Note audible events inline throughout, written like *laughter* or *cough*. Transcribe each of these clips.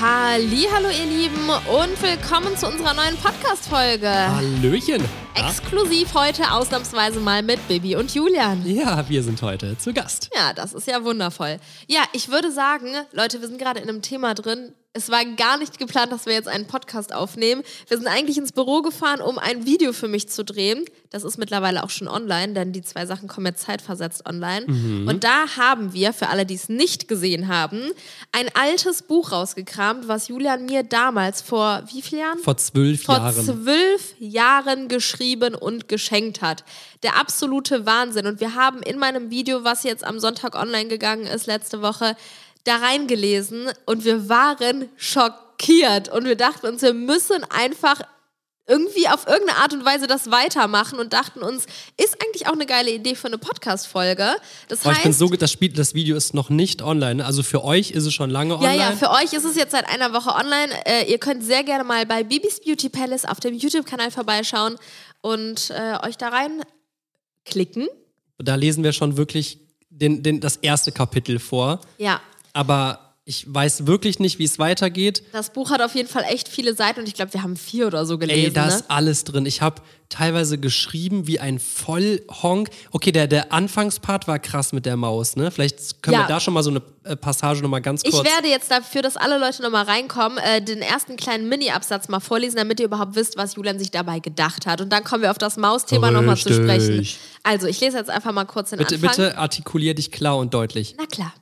Hallo ihr Lieben und willkommen zu unserer neuen Podcast Folge. Hallöchen. Exklusiv heute ausnahmsweise mal mit Bibi und Julian. Ja, wir sind heute zu Gast. Ja, das ist ja wundervoll. Ja, ich würde sagen, Leute, wir sind gerade in einem Thema drin, es war gar nicht geplant, dass wir jetzt einen Podcast aufnehmen. Wir sind eigentlich ins Büro gefahren, um ein Video für mich zu drehen. Das ist mittlerweile auch schon online, denn die zwei Sachen kommen jetzt zeitversetzt online. Mhm. Und da haben wir, für alle, die es nicht gesehen haben, ein altes Buch rausgekramt, was Julian mir damals vor wie vielen Jahren? Vor zwölf vor Jahren. Vor zwölf Jahren geschrieben und geschenkt hat. Der absolute Wahnsinn. Und wir haben in meinem Video, was jetzt am Sonntag online gegangen ist, letzte Woche, da reingelesen und wir waren schockiert und wir dachten uns, wir müssen einfach irgendwie auf irgendeine Art und Weise das weitermachen und dachten uns, ist eigentlich auch eine geile Idee für eine Podcast-Folge. Das heißt, ich bin so, das, Spiel, das Video ist noch nicht online. Ne? Also für euch ist es schon lange online. Ja, ja, für euch ist es jetzt seit einer Woche online. Äh, ihr könnt sehr gerne mal bei Bibis Beauty Palace auf dem YouTube-Kanal vorbeischauen und äh, euch da reinklicken. Da lesen wir schon wirklich den, den, das erste Kapitel vor. Ja aber ich weiß wirklich nicht, wie es weitergeht. Das Buch hat auf jeden Fall echt viele Seiten und ich glaube, wir haben vier oder so gelesen. Ey, da ne? ist alles drin. Ich habe teilweise geschrieben wie ein Vollhonk. Okay, der, der Anfangspart war krass mit der Maus, ne? Vielleicht können ja. wir da schon mal so eine äh, Passage nochmal ganz kurz. Ich werde jetzt dafür, dass alle Leute nochmal reinkommen, äh, den ersten kleinen Mini-Absatz mal vorlesen, damit ihr überhaupt wisst, was Julian sich dabei gedacht hat. Und dann kommen wir auf das Mausthema nochmal zu sprechen. Also, ich lese jetzt einfach mal kurz den bitte, Anfang. Bitte artikulier dich klar und deutlich. Na klar.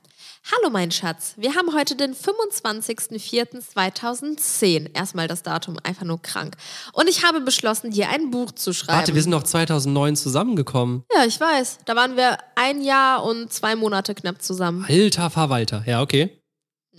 Hallo mein Schatz, wir haben heute den 25.04.2010. Erstmal das Datum, einfach nur krank. Und ich habe beschlossen, dir ein Buch zu schreiben. Warte, wir sind doch 2009 zusammengekommen. Ja, ich weiß. Da waren wir ein Jahr und zwei Monate knapp zusammen. Alter Verwalter, ja, okay.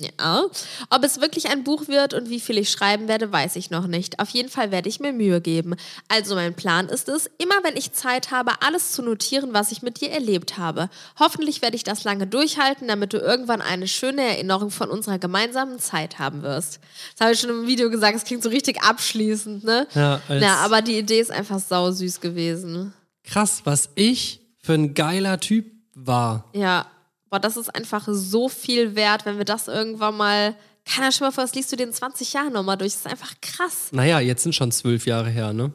Ja. Ob es wirklich ein Buch wird und wie viel ich schreiben werde, weiß ich noch nicht. Auf jeden Fall werde ich mir Mühe geben. Also mein Plan ist es, immer wenn ich Zeit habe, alles zu notieren, was ich mit dir erlebt habe. Hoffentlich werde ich das lange durchhalten, damit du irgendwann eine schöne Erinnerung von unserer gemeinsamen Zeit haben wirst. Das habe ich schon im Video gesagt, es klingt so richtig abschließend, ne? Ja, ja aber die Idee ist einfach sau süß gewesen. Krass, was ich für ein geiler Typ war. Ja, boah, das ist einfach so viel wert, wenn wir das irgendwann mal. Keiner schon mal vor, das liest du den 20 Jahren nochmal durch. Das ist einfach krass. Naja, jetzt sind schon zwölf Jahre her, ne?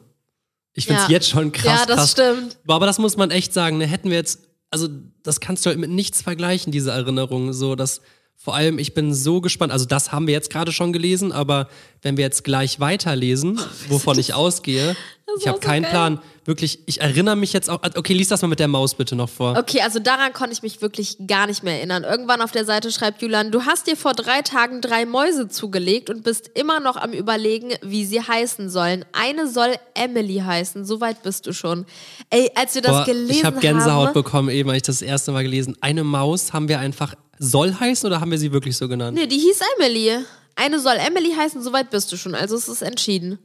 Ich find's ja. jetzt schon krass. Ja, das krass. stimmt. Aber das muss man echt sagen, ne? Hätten wir jetzt, also das kannst du halt mit nichts vergleichen, diese Erinnerungen. So, dass vor allem, ich bin so gespannt. Also, das haben wir jetzt gerade schon gelesen, aber wenn wir jetzt gleich weiterlesen, *laughs* wovon ich ausgehe, ich habe keinen so Plan. Wirklich, ich erinnere mich jetzt auch. Okay, lies das mal mit der Maus bitte noch vor. Okay, also daran konnte ich mich wirklich gar nicht mehr erinnern. Irgendwann auf der Seite schreibt Julian, du hast dir vor drei Tagen drei Mäuse zugelegt und bist immer noch am Überlegen, wie sie heißen sollen. Eine soll Emily heißen. Soweit bist du schon. Ey, als wir das Boah, gelesen haben. Ich habe Gänsehaut bekommen, eben, als ich das, das erste Mal gelesen. Eine Maus haben wir einfach soll heißen oder haben wir sie wirklich so genannt? Nee, die hieß Emily. Eine soll Emily heißen, soweit bist du schon. Also es ist entschieden.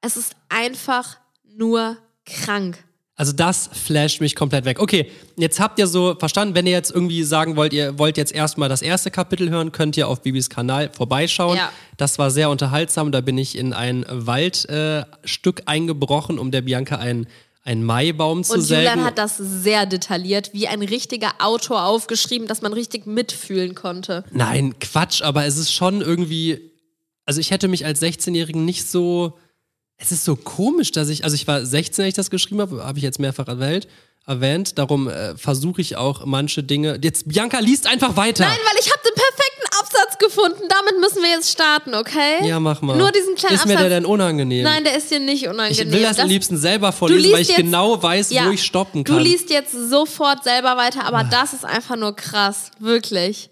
Es ist einfach nur krank. Also das flasht mich komplett weg. Okay, jetzt habt ihr so verstanden, wenn ihr jetzt irgendwie sagen wollt, ihr wollt jetzt erstmal das erste Kapitel hören, könnt ihr auf Bibis Kanal vorbeischauen. Ja. Das war sehr unterhaltsam. Da bin ich in ein Waldstück äh, eingebrochen, um der Bianca einen einen Maibaum zu Und sägen. Julian hat das sehr detailliert, wie ein richtiger Autor aufgeschrieben, dass man richtig mitfühlen konnte. Nein, Quatsch, aber es ist schon irgendwie, also ich hätte mich als 16-Jährigen nicht so es ist so komisch, dass ich, also ich war 16, als ich das geschrieben habe, habe ich jetzt mehrfach erwähnt. Erwähnt, darum äh, versuche ich auch manche Dinge. Jetzt, Bianca, liest einfach weiter. Nein, weil ich habe den perfekten Absatz gefunden. Damit müssen wir jetzt starten, okay? Ja, mach mal. Nur diesen kleinen ist Absatz. Ist mir der denn unangenehm? Nein, der ist dir nicht unangenehm. Ich will das, das am liebsten selber vorlesen, weil ich jetzt, genau weiß, ja, wo ich stoppen kann. Du liest jetzt sofort selber weiter, aber ah. das ist einfach nur krass. Wirklich.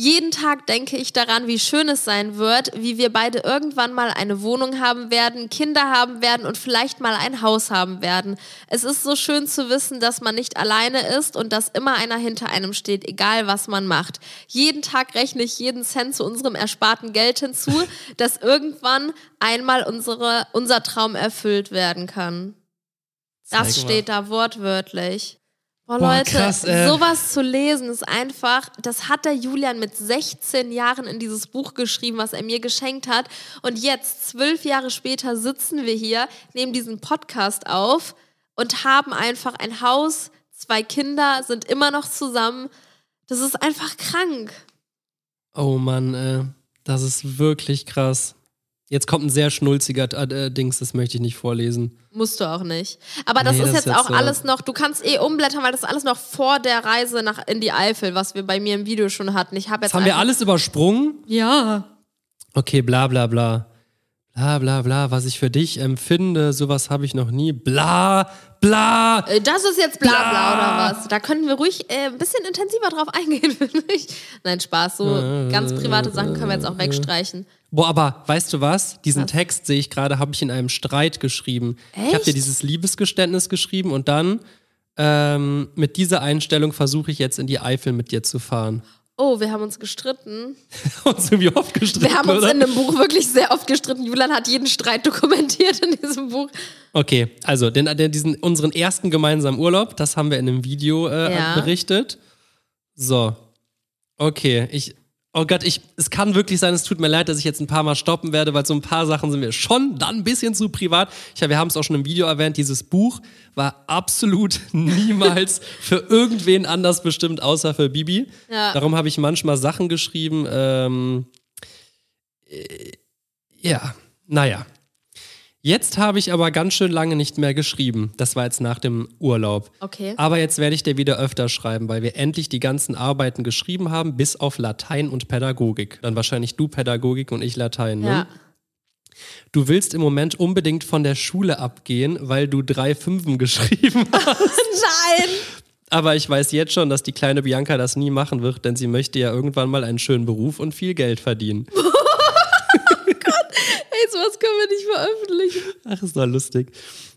Jeden Tag denke ich daran, wie schön es sein wird, wie wir beide irgendwann mal eine Wohnung haben werden, Kinder haben werden und vielleicht mal ein Haus haben werden. Es ist so schön zu wissen, dass man nicht alleine ist und dass immer einer hinter einem steht, egal was man macht. Jeden Tag rechne ich jeden Cent zu unserem ersparten Geld hinzu, *laughs* dass irgendwann einmal unsere, unser Traum erfüllt werden kann. Das steht da wortwörtlich. Boah, Boah Leute, krass, äh. sowas zu lesen ist einfach, das hat der Julian mit 16 Jahren in dieses Buch geschrieben, was er mir geschenkt hat. Und jetzt, zwölf Jahre später, sitzen wir hier, nehmen diesen Podcast auf und haben einfach ein Haus, zwei Kinder, sind immer noch zusammen. Das ist einfach krank. Oh Mann, äh, Das ist wirklich krass. Jetzt kommt ein sehr schnulziger äh, Dings, das möchte ich nicht vorlesen. Musst du auch nicht. Aber das Nee, ist das jetzt ist jetzt auch so- alles noch, du kannst eh umblättern, weil das ist alles noch vor der Reise nach in die Eifel, was wir bei mir im Video schon hatten. Ich habe jetzt Das haben wir alles übersprungen. Ja. Okay, bla bla bla. Bla bla bla, was ich für dich empfinde, sowas habe ich noch nie. Bla bla. Äh, Das ist jetzt bla bla Bla. oder was? Da könnten wir ruhig äh, ein bisschen intensiver drauf eingehen, *laughs* finde ich. Nein, Spaß. So ganz private Sachen können wir jetzt auch wegstreichen. Boah, aber weißt du was? Diesen Was? Text sehe ich gerade, habe ich in einem Streit geschrieben. Ich habe dir Echt? dieses Liebesgeständnis geschrieben und dann ähm, mit dieser Einstellung versuche ich jetzt in die Eifel mit dir zu fahren. Oh, wir haben uns gestritten. *laughs* uns irgendwie oft gestritten, Wir haben uns oder? in dem Buch wirklich sehr oft gestritten. Julian hat jeden Streit dokumentiert in diesem Buch. Okay, also den, den, diesen, unseren ersten gemeinsamen Urlaub, das haben wir in einem Video äh, Ja. berichtet. So, okay, ich, oh Gott, ich, es kann wirklich sein, es tut mir leid, dass ich jetzt ein paar Mal stoppen werde, weil so ein paar Sachen sind mir schon dann ein bisschen zu privat. Ich, hab- wir haben es auch schon im Video erwähnt, dieses Buch war absolut *laughs* niemals für irgendwen anders bestimmt, außer für Bibi. Ja. Darum habe ich manchmal Sachen geschrieben, ähm, äh, ja, naja. Jetzt habe ich aber ganz schön lange nicht mehr geschrieben. Das war jetzt nach dem Urlaub. Okay. Aber jetzt werde ich dir wieder öfter schreiben, weil wir endlich die ganzen Arbeiten geschrieben haben, bis auf Latein und Pädagogik. Dann wahrscheinlich du Pädagogik und ich Latein. Ne? Ja. Du willst im Moment unbedingt von der Schule abgehen, weil du drei Fünfen *laughs* geschrieben hast. *laughs* Nein! Aber ich weiß jetzt schon, dass die kleine Bianca das nie machen wird, denn sie möchte ja irgendwann mal einen schönen Beruf und viel Geld verdienen. *laughs* Sowas können wir nicht veröffentlichen. Ach, ist doch lustig.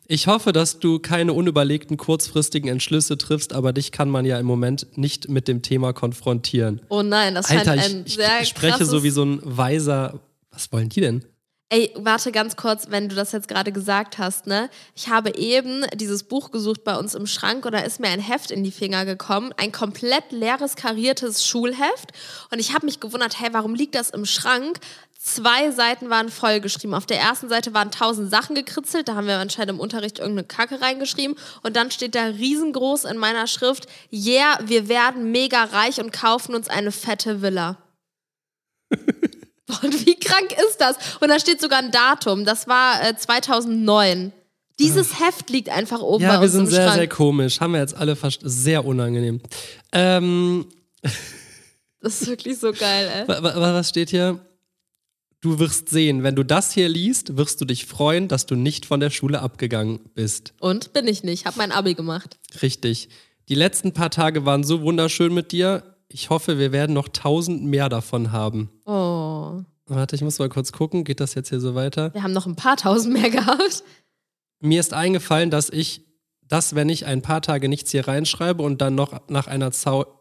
Ich hoffe, dass du keine unüberlegten kurzfristigen Entschlüsse triffst, aber dich kann man ja im Moment nicht mit dem Thema konfrontieren. Oh nein, das Alter, scheint ich, ein ich, sehr ich spreche krasses... so wie so ein weiser. Was wollen die denn? Ey, warte ganz kurz, wenn du das jetzt gerade gesagt hast, ne? Ich habe eben dieses Buch gesucht bei uns im Schrank und da ist mir ein Heft in die Finger gekommen, ein komplett leeres kariertes Schulheft und ich habe mich gewundert, hey, warum liegt das im Schrank? Zwei Seiten waren vollgeschrieben. Auf der ersten Seite waren tausend Sachen gekritzelt, da haben wir anscheinend im Unterricht irgendeine Kacke reingeschrieben und dann steht da riesengroß in meiner Schrift, yeah, wir werden mega reich und kaufen uns eine fette Villa. *laughs* Und wie krank ist das? Und da steht sogar ein Datum. Das war äh, 2009. Dieses Heft liegt einfach oben bei Ja, wir uns sind sehr, Schrank. sehr komisch. Haben wir jetzt alle fast sehr unangenehm. Ähm, das ist wirklich so geil, ey. *laughs* wa- wa- was steht hier? Du wirst sehen, wenn du das hier liest, wirst du dich freuen, dass du nicht von der Schule abgegangen bist. Und bin ich nicht. Hab mein Abi gemacht. Richtig. Die letzten paar Tage waren so wunderschön mit dir. Ich hoffe, wir werden noch tausend mehr davon haben. Oh. Warte, ich muss mal kurz gucken. Geht das jetzt hier so weiter? Wir haben noch ein paar tausend mehr *laughs* gehabt. Mir ist eingefallen, dass ich, dass wenn ich ein paar Tage nichts hier reinschreibe und dann noch nach einer Zau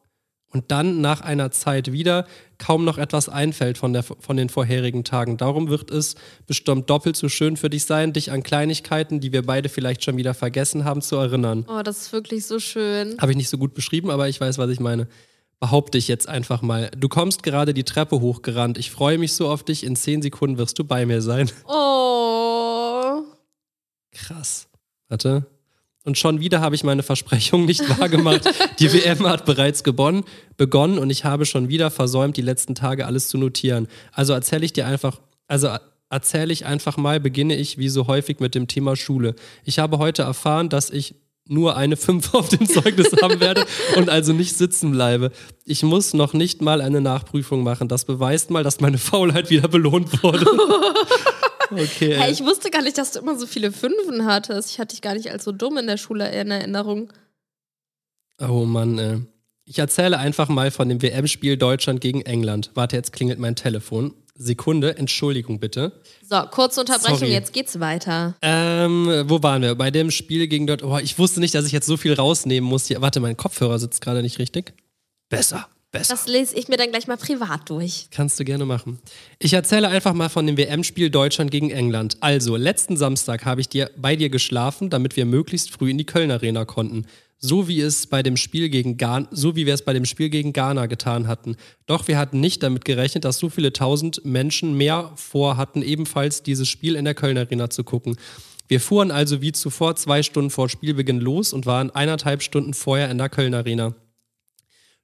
und dann nach einer Zeit wieder kaum noch etwas einfällt von, der, von den vorherigen Tagen. Darum wird es bestimmt doppelt so schön für dich sein, dich an Kleinigkeiten, die wir beide vielleicht schon wieder vergessen haben, zu erinnern. Oh, das ist wirklich so schön. Habe ich nicht so gut beschrieben, aber ich weiß, was ich meine. Behaupte ich jetzt einfach mal. Du kommst gerade die Treppe hochgerannt. Ich freue mich so auf dich. In zehn Sekunden wirst du bei mir sein. Oh. Krass. Warte. Und schon wieder habe ich meine Versprechung nicht *laughs* wahrgemacht. Die WM hat bereits gewonnen, begonnen und ich habe schon wieder versäumt, die letzten Tage alles zu notieren. Also erzähle ich dir einfach, also erzähle ich einfach mal, beginne ich wie so häufig mit dem Thema Schule. Ich habe heute erfahren, dass ich nur eine 5 auf dem Zeugnis haben werde und also nicht sitzen bleibe. Ich muss noch nicht mal eine Nachprüfung machen. Das beweist mal, dass meine Faulheit wieder belohnt wurde. *laughs* Okay. Hey, ich wusste gar nicht, dass du immer so viele Fünfen hattest. Ich hatte dich gar nicht als so dumm in der Schule in Erinnerung. Oh Mann, ey. Ich erzähle einfach mal von dem WM-Spiel Deutschland gegen England. Warte, jetzt klingelt mein Telefon. Sekunde, Entschuldigung bitte. So, kurze Unterbrechung, Sorry. jetzt geht's weiter. Ähm, wo waren wir? Bei dem Spiel gegen Deutschland. Oh, ich wusste nicht, dass ich jetzt so viel rausnehmen muss. Hier. Warte, mein Kopfhörer sitzt gerade nicht richtig. Besser, besser. Das lese ich mir dann gleich mal privat durch. Kannst du gerne machen. Ich erzähle einfach mal von dem WM-Spiel Deutschland gegen England. Also, letzten Samstag habe ich dir, bei dir geschlafen, damit wir möglichst früh in die Köln Arena konnten. So wie es bei dem Spiel gegen Ghana, so wie wir es bei dem Spiel gegen Ghana getan hatten. Doch wir hatten nicht damit gerechnet, dass so viele tausend Menschen mehr vorhatten, ebenfalls dieses Spiel in der Köln Arena zu gucken. Wir fuhren also wie zuvor zwei Stunden vor Spielbeginn los und waren eineinhalb Stunden vorher in der Köln Arena.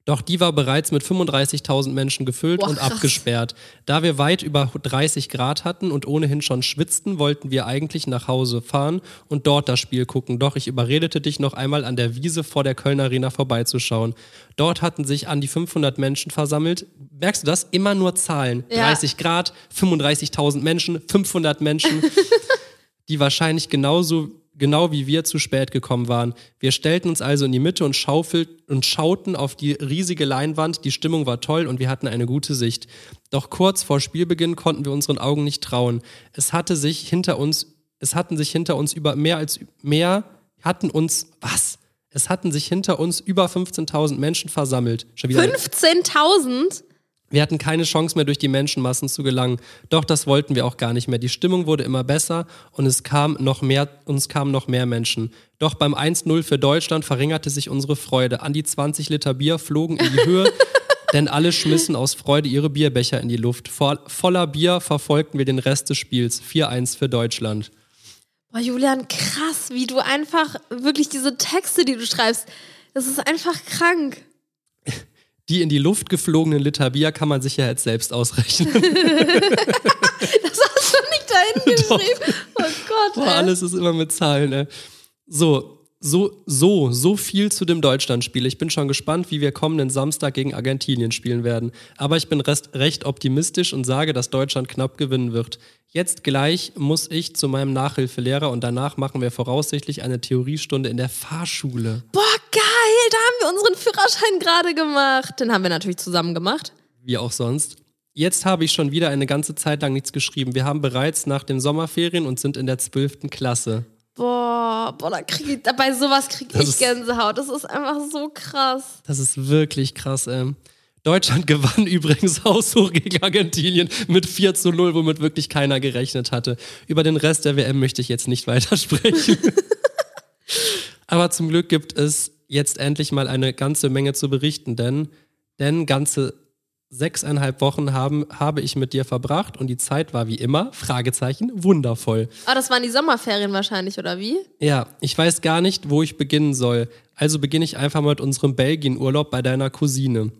Doch die war bereits mit 35.000 Menschen gefüllt Boah, und abgesperrt. Da wir weit über 30 Grad hatten und ohnehin schon schwitzten, wollten wir eigentlich nach Hause fahren und dort das Spiel gucken. Doch ich überredete dich noch einmal an der Wiese vor der Köln Arena vorbeizuschauen. Dort hatten sich an die 500 Menschen versammelt. Merkst du das? Immer nur Zahlen. Ja. 30 Grad, 35.000 Menschen, 500 Menschen *laughs* die wahrscheinlich genauso genau wie wir zu spät gekommen waren. Wir stellten uns also in die Mitte und, und schauten auf die riesige Leinwand. Die Stimmung war toll und wir hatten eine gute Sicht. Doch kurz vor Spielbeginn konnten wir unseren Augen nicht trauen. Es hatte sich hinter uns, es hatten sich hinter uns über mehr als mehr hatten uns was? Es hatten sich hinter uns über 15.000 Menschen versammelt. Schon wieder 15.000? Wir hatten keine Chance mehr, durch die Menschenmassen zu gelangen. Doch das wollten wir auch gar nicht mehr. Die Stimmung wurde immer besser und es kam noch mehr, uns kamen noch mehr Menschen. Doch beim 1-0 für Deutschland verringerte sich unsere Freude. An die 20 Liter Bier flogen in die Höhe, *laughs* denn alle schmissen aus Freude ihre Bierbecher in die Luft. Vor, voller Bier verfolgten wir den Rest des Spiels. 4-1 für Deutschland. Boah, Julian, krass, wie du einfach wirklich diese Texte, die du schreibst, das ist einfach krank. Die in die Luft geflogenen Liter Bier kann man sich ja jetzt selbst ausrechnen. *laughs* Das hast du nicht dahin *laughs* geschrieben. Oh Gott. Boah, ey. alles ist immer mit Zahlen, ey. So, so, so, so viel zu dem Deutschlandspiel. Ich bin schon gespannt, wie wir kommenden Samstag gegen Argentinien spielen werden. Aber ich bin rest, recht optimistisch und sage, dass Deutschland knapp gewinnen wird. Jetzt gleich muss ich zu meinem Nachhilfelehrer und danach machen wir voraussichtlich eine Theoriestunde in der Fahrschule. Boah, geil, da haben wir unseren Führerschein gerade gemacht. Den haben wir natürlich zusammen gemacht. Wie auch sonst. Jetzt habe ich schon wieder eine ganze Zeit lang nichts geschrieben. Wir haben bereits nach den Sommerferien und sind in der 12. Klasse. Boah, boah, da krieg ich, bei sowas krieg Das ich ist- Gänsehaut. Das ist einfach so krass. Das ist wirklich krass, ey. Deutschland *laughs* gewann übrigens haushoch gegen Argentinien mit 4 zu 0, womit wirklich keiner gerechnet hatte. Über den Rest der WM möchte ich jetzt nicht weiter sprechen. *laughs* Aber zum Glück gibt es jetzt endlich mal eine ganze Menge zu berichten, denn, denn ganze sechseinhalb Wochen haben, habe ich mit dir verbracht und die Zeit war wie immer, Fragezeichen, wundervoll. Ah, das waren die Sommerferien wahrscheinlich, oder wie? Ja, ich weiß gar nicht, wo ich beginnen soll. Also beginne ich einfach mal mit unserem Belgien-Urlaub bei deiner Cousine.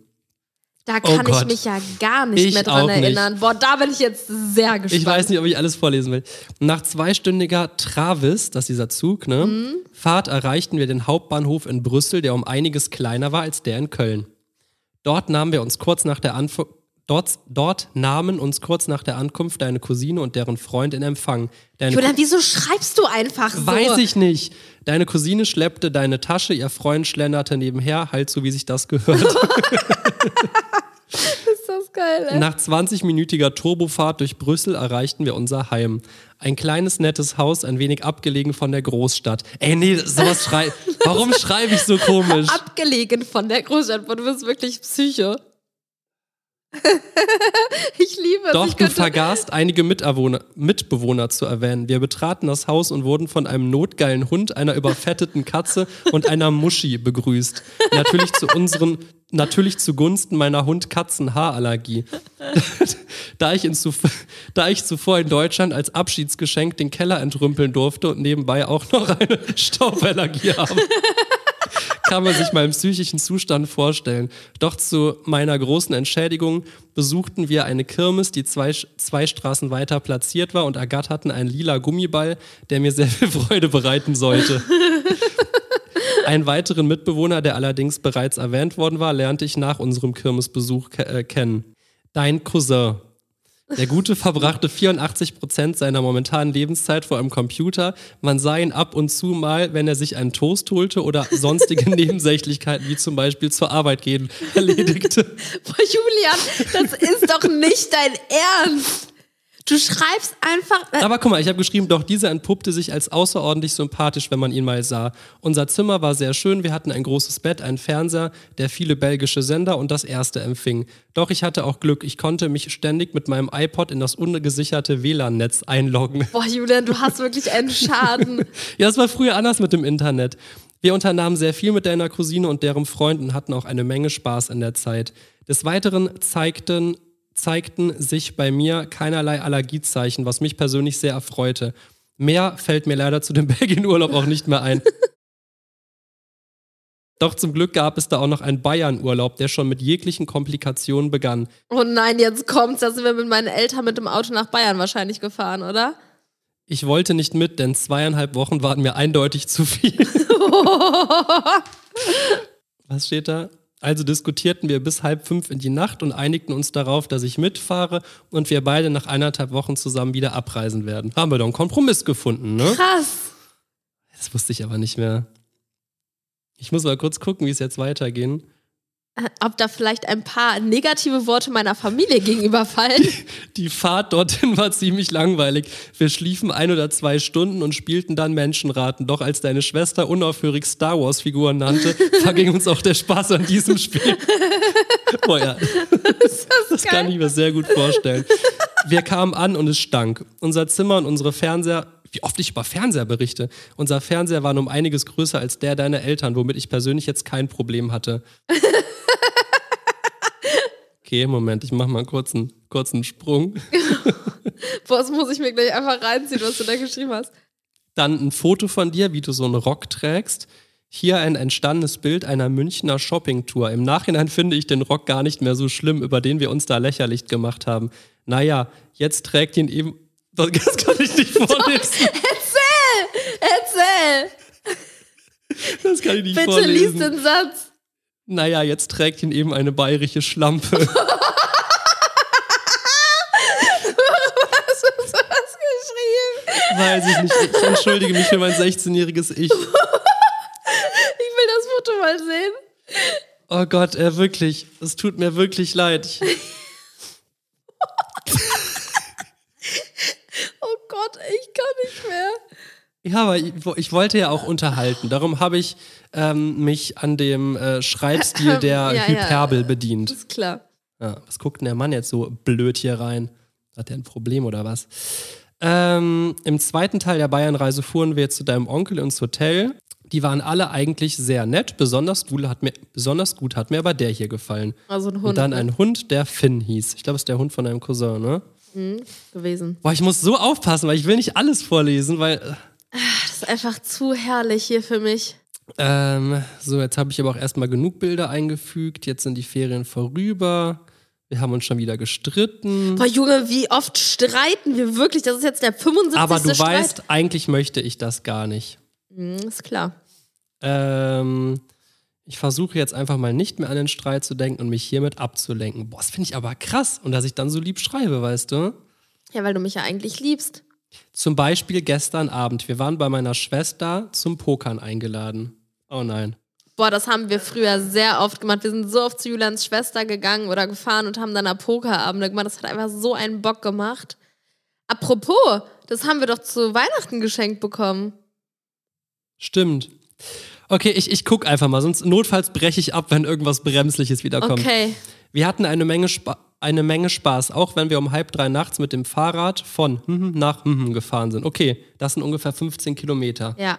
Da Oh kann ich Gott. mich ja gar nicht Ich mehr dran auch nicht. erinnern. Boah, da bin ich jetzt sehr gespannt. Ich weiß nicht, ob ich alles vorlesen will. Nach zweistündiger Travis, das ist dieser Zug, ne, Mhm. Fahrt erreichten wir den Hauptbahnhof in Brüssel, der um einiges kleiner war als der in Köln. Dort nahmen wir uns kurz nach der Anf dort, dort nahmen uns kurz nach der Ankunft deine Cousine und deren Freund in Empfang. Deine Julian, wieso schreibst du einfach so? Weiß ich nicht. Deine Cousine schleppte deine Tasche, ihr Freund schlenderte nebenher, halt so wie sich das gehört. *laughs* *laughs* Ist das geil, ey. Nach 20-minütiger Turbofahrt durch Brüssel erreichten wir unser Heim. Ein kleines, nettes Haus, ein wenig abgelegen von der Großstadt. Ey, nee, sowas schrei. *laughs* Warum schreibe ich so komisch? Abgelegen von der Großstadt. Du bist wirklich Psycho. *laughs* ich liebe es. Doch, ich du vergaßt, einige Mitbewohner, Mitbewohner zu erwähnen. Wir betraten das Haus und wurden von einem notgeilen Hund, einer überfetteten Katze und einer Muschi begrüßt. Natürlich zu unseren, natürlich zugunsten meiner Hund-Katzen-Haarallergie. *laughs* da, ich da ich zuvor in Deutschland als Abschiedsgeschenk den Keller entrümpeln durfte und nebenbei auch noch eine *laughs* Stauballergie habe kann man sich meinen psychischen Zustand vorstellen. Doch zu meiner großen Entschädigung besuchten wir eine Kirmes, die zwei, zwei Straßen weiter platziert war und ergatterten einen lila Gummiball, der mir sehr viel Freude bereiten sollte. Einen weiteren Mitbewohner, der allerdings bereits erwähnt worden war, lernte ich nach unserem Kirmesbesuch ke äh, kennen. Dein Cousin. Der Gute *laughs* verbrachte 84 Prozent seiner momentanen Lebenszeit vor einem Computer. Man sah ihn ab und zu mal, wenn er sich einen Toast holte oder sonstige *laughs* Nebensächlichkeiten, wie zum Beispiel zur Arbeit gehen, *laughs* erledigte. Boah, Julian, das ist doch nicht dein Ernst. Du schreibst einfach. äh, Aber guck mal, ich habe geschrieben, doch dieser entpuppte sich als außerordentlich sympathisch, wenn man ihn mal sah. Unser Zimmer war sehr schön, wir hatten ein großes Bett, einen Fernseher, der viele belgische Sender und das erste empfing. Doch ich hatte auch Glück, ich konnte mich ständig mit meinem iPod in das ungesicherte WLAN-Netz einloggen. Boah, Julian, du hast wirklich einen Schaden. *laughs* Ja, das war früher anders mit dem Internet. Wir unternahmen sehr viel mit deiner Cousine und deren Freunden hatten auch eine Menge Spaß in der Zeit. Des Weiteren zeigten, zeigten sich bei mir keinerlei Allergiezeichen, was mich persönlich sehr erfreute. Mehr fällt mir leider zu dem *laughs* Belgien-Urlaub auch nicht mehr ein. Doch zum Glück gab es da auch noch einen Bayern-Urlaub, der schon mit jeglichen Komplikationen begann. Oh nein, jetzt kommt's. Da sind wir mit meinen Eltern mit dem Auto nach Bayern wahrscheinlich gefahren, oder? Ich wollte nicht mit, denn zweieinhalb Wochen waren mir eindeutig zu viel. *laughs* Was steht da? Also diskutierten wir bis halb fünf in die Nacht und einigten uns darauf, dass ich mitfahre und wir beide nach eineinhalb Wochen zusammen wieder abreisen werden. Haben wir doch einen Kompromiss gefunden, ne? Krass. Das wusste ich aber nicht mehr. Ich muss mal kurz gucken, wie es jetzt weitergehen. Ob da vielleicht ein paar negative Worte meiner Familie gegenüberfallen? Die Fahrt dorthin war ziemlich langweilig. Wir schliefen ein oder zwei Stunden und spielten dann Menschenraten. Doch als deine Schwester unaufhörig Star Wars-Figuren nannte, *laughs* verging uns auch der Spaß an diesem Spiel. Boah, ja. Das, das kann ich mir sehr gut vorstellen. Wir kamen an und es stank. Unser Zimmer und unsere Fernseher wie oft ich über Fernseher berichte. Unser Fernseher war um einiges größer als der deiner Eltern, womit ich persönlich jetzt kein Problem hatte. *laughs* Okay, Moment, ich mach mal einen kurzen, kurzen Sprung. *laughs* Boah, das muss ich mir gleich einfach reinziehen, was du da geschrieben hast. Dann ein Foto von dir, wie du so einen Rock trägst. Hier ein entstandenes Bild einer Münchner Shoppingtour. Im Nachhinein finde ich den Rock gar nicht mehr so schlimm, über den wir uns da lächerlich gemacht haben. Naja, jetzt trägt ihn eben. Das kann ich nicht vorlesen. Erzähl! Erzähl! Das kann ich nicht Bitte vorlesen. lies den Satz. Naja, jetzt trägt ihn eben eine bayerische Schlampe. *laughs* Was hast du das geschrieben? Weiß ich nicht. Ich entschuldige mich für mein 16-jähriges Ich. Ich will das Foto mal sehen. Oh Gott, äh, wirklich. Es tut mir wirklich leid. *laughs* Oh Gott, ich kann nicht mehr. Ja, aber ich, ich wollte ja auch unterhalten. Darum habe ich ähm, mich an dem äh, Schreibstil *laughs* der Ja, ja. Hyperbel bedient. Ist klar. Ja, was guckt denn der Mann jetzt so blöd hier rein? Hat er ein Problem oder was? Ähm, Im zweiten Teil der Bayernreise fuhren wir zu deinem Onkel ins Hotel. Die waren alle eigentlich sehr nett. Besonders gut hat mir, besonders gut hat mir aber der hier gefallen. Also ein Hund Und dann ne? ein Hund, der Finn hieß. Ich glaube, es ist der Hund von deinem Cousin, ne? gewesen. Boah, ich muss so aufpassen, weil ich will nicht alles vorlesen, weil. Äh, Das ist einfach zu herrlich hier für mich. Ähm, so, jetzt habe ich aber auch erstmal genug Bilder eingefügt. Jetzt sind die Ferien vorüber. Wir haben uns schon wieder gestritten. Boah, Junge, wie oft streiten wir wirklich? Das ist jetzt der 75. Aber du Streit. weißt, eigentlich möchte ich das gar nicht. Hm, ist klar. Ähm, ich versuche jetzt einfach mal nicht mehr an den Streit zu denken und mich hiermit abzulenken. Boah, das finde ich aber krass. Und dass ich dann so lieb schreibe, weißt du? Ja, weil du mich ja eigentlich liebst. Zum Beispiel gestern Abend. Wir waren bei meiner Schwester zum Pokern eingeladen. Oh nein. Boah, das haben wir früher sehr oft gemacht. Wir sind so oft zu Julians Schwester gegangen oder gefahren und haben dann da Pokerabende gemacht. Das hat einfach so einen Bock gemacht. Apropos, das haben wir doch zu Weihnachten geschenkt bekommen. Stimmt. Okay, ich, ich guck einfach mal, sonst notfalls breche ich ab, wenn irgendwas Bremsliches wiederkommt. Okay. Wir hatten eine Menge, Spa eine Menge Spaß, auch wenn wir um halb drei nachts mit dem Fahrrad von hm, nach hm, gefahren sind. Okay, das sind ungefähr 15 Kilometer Ja.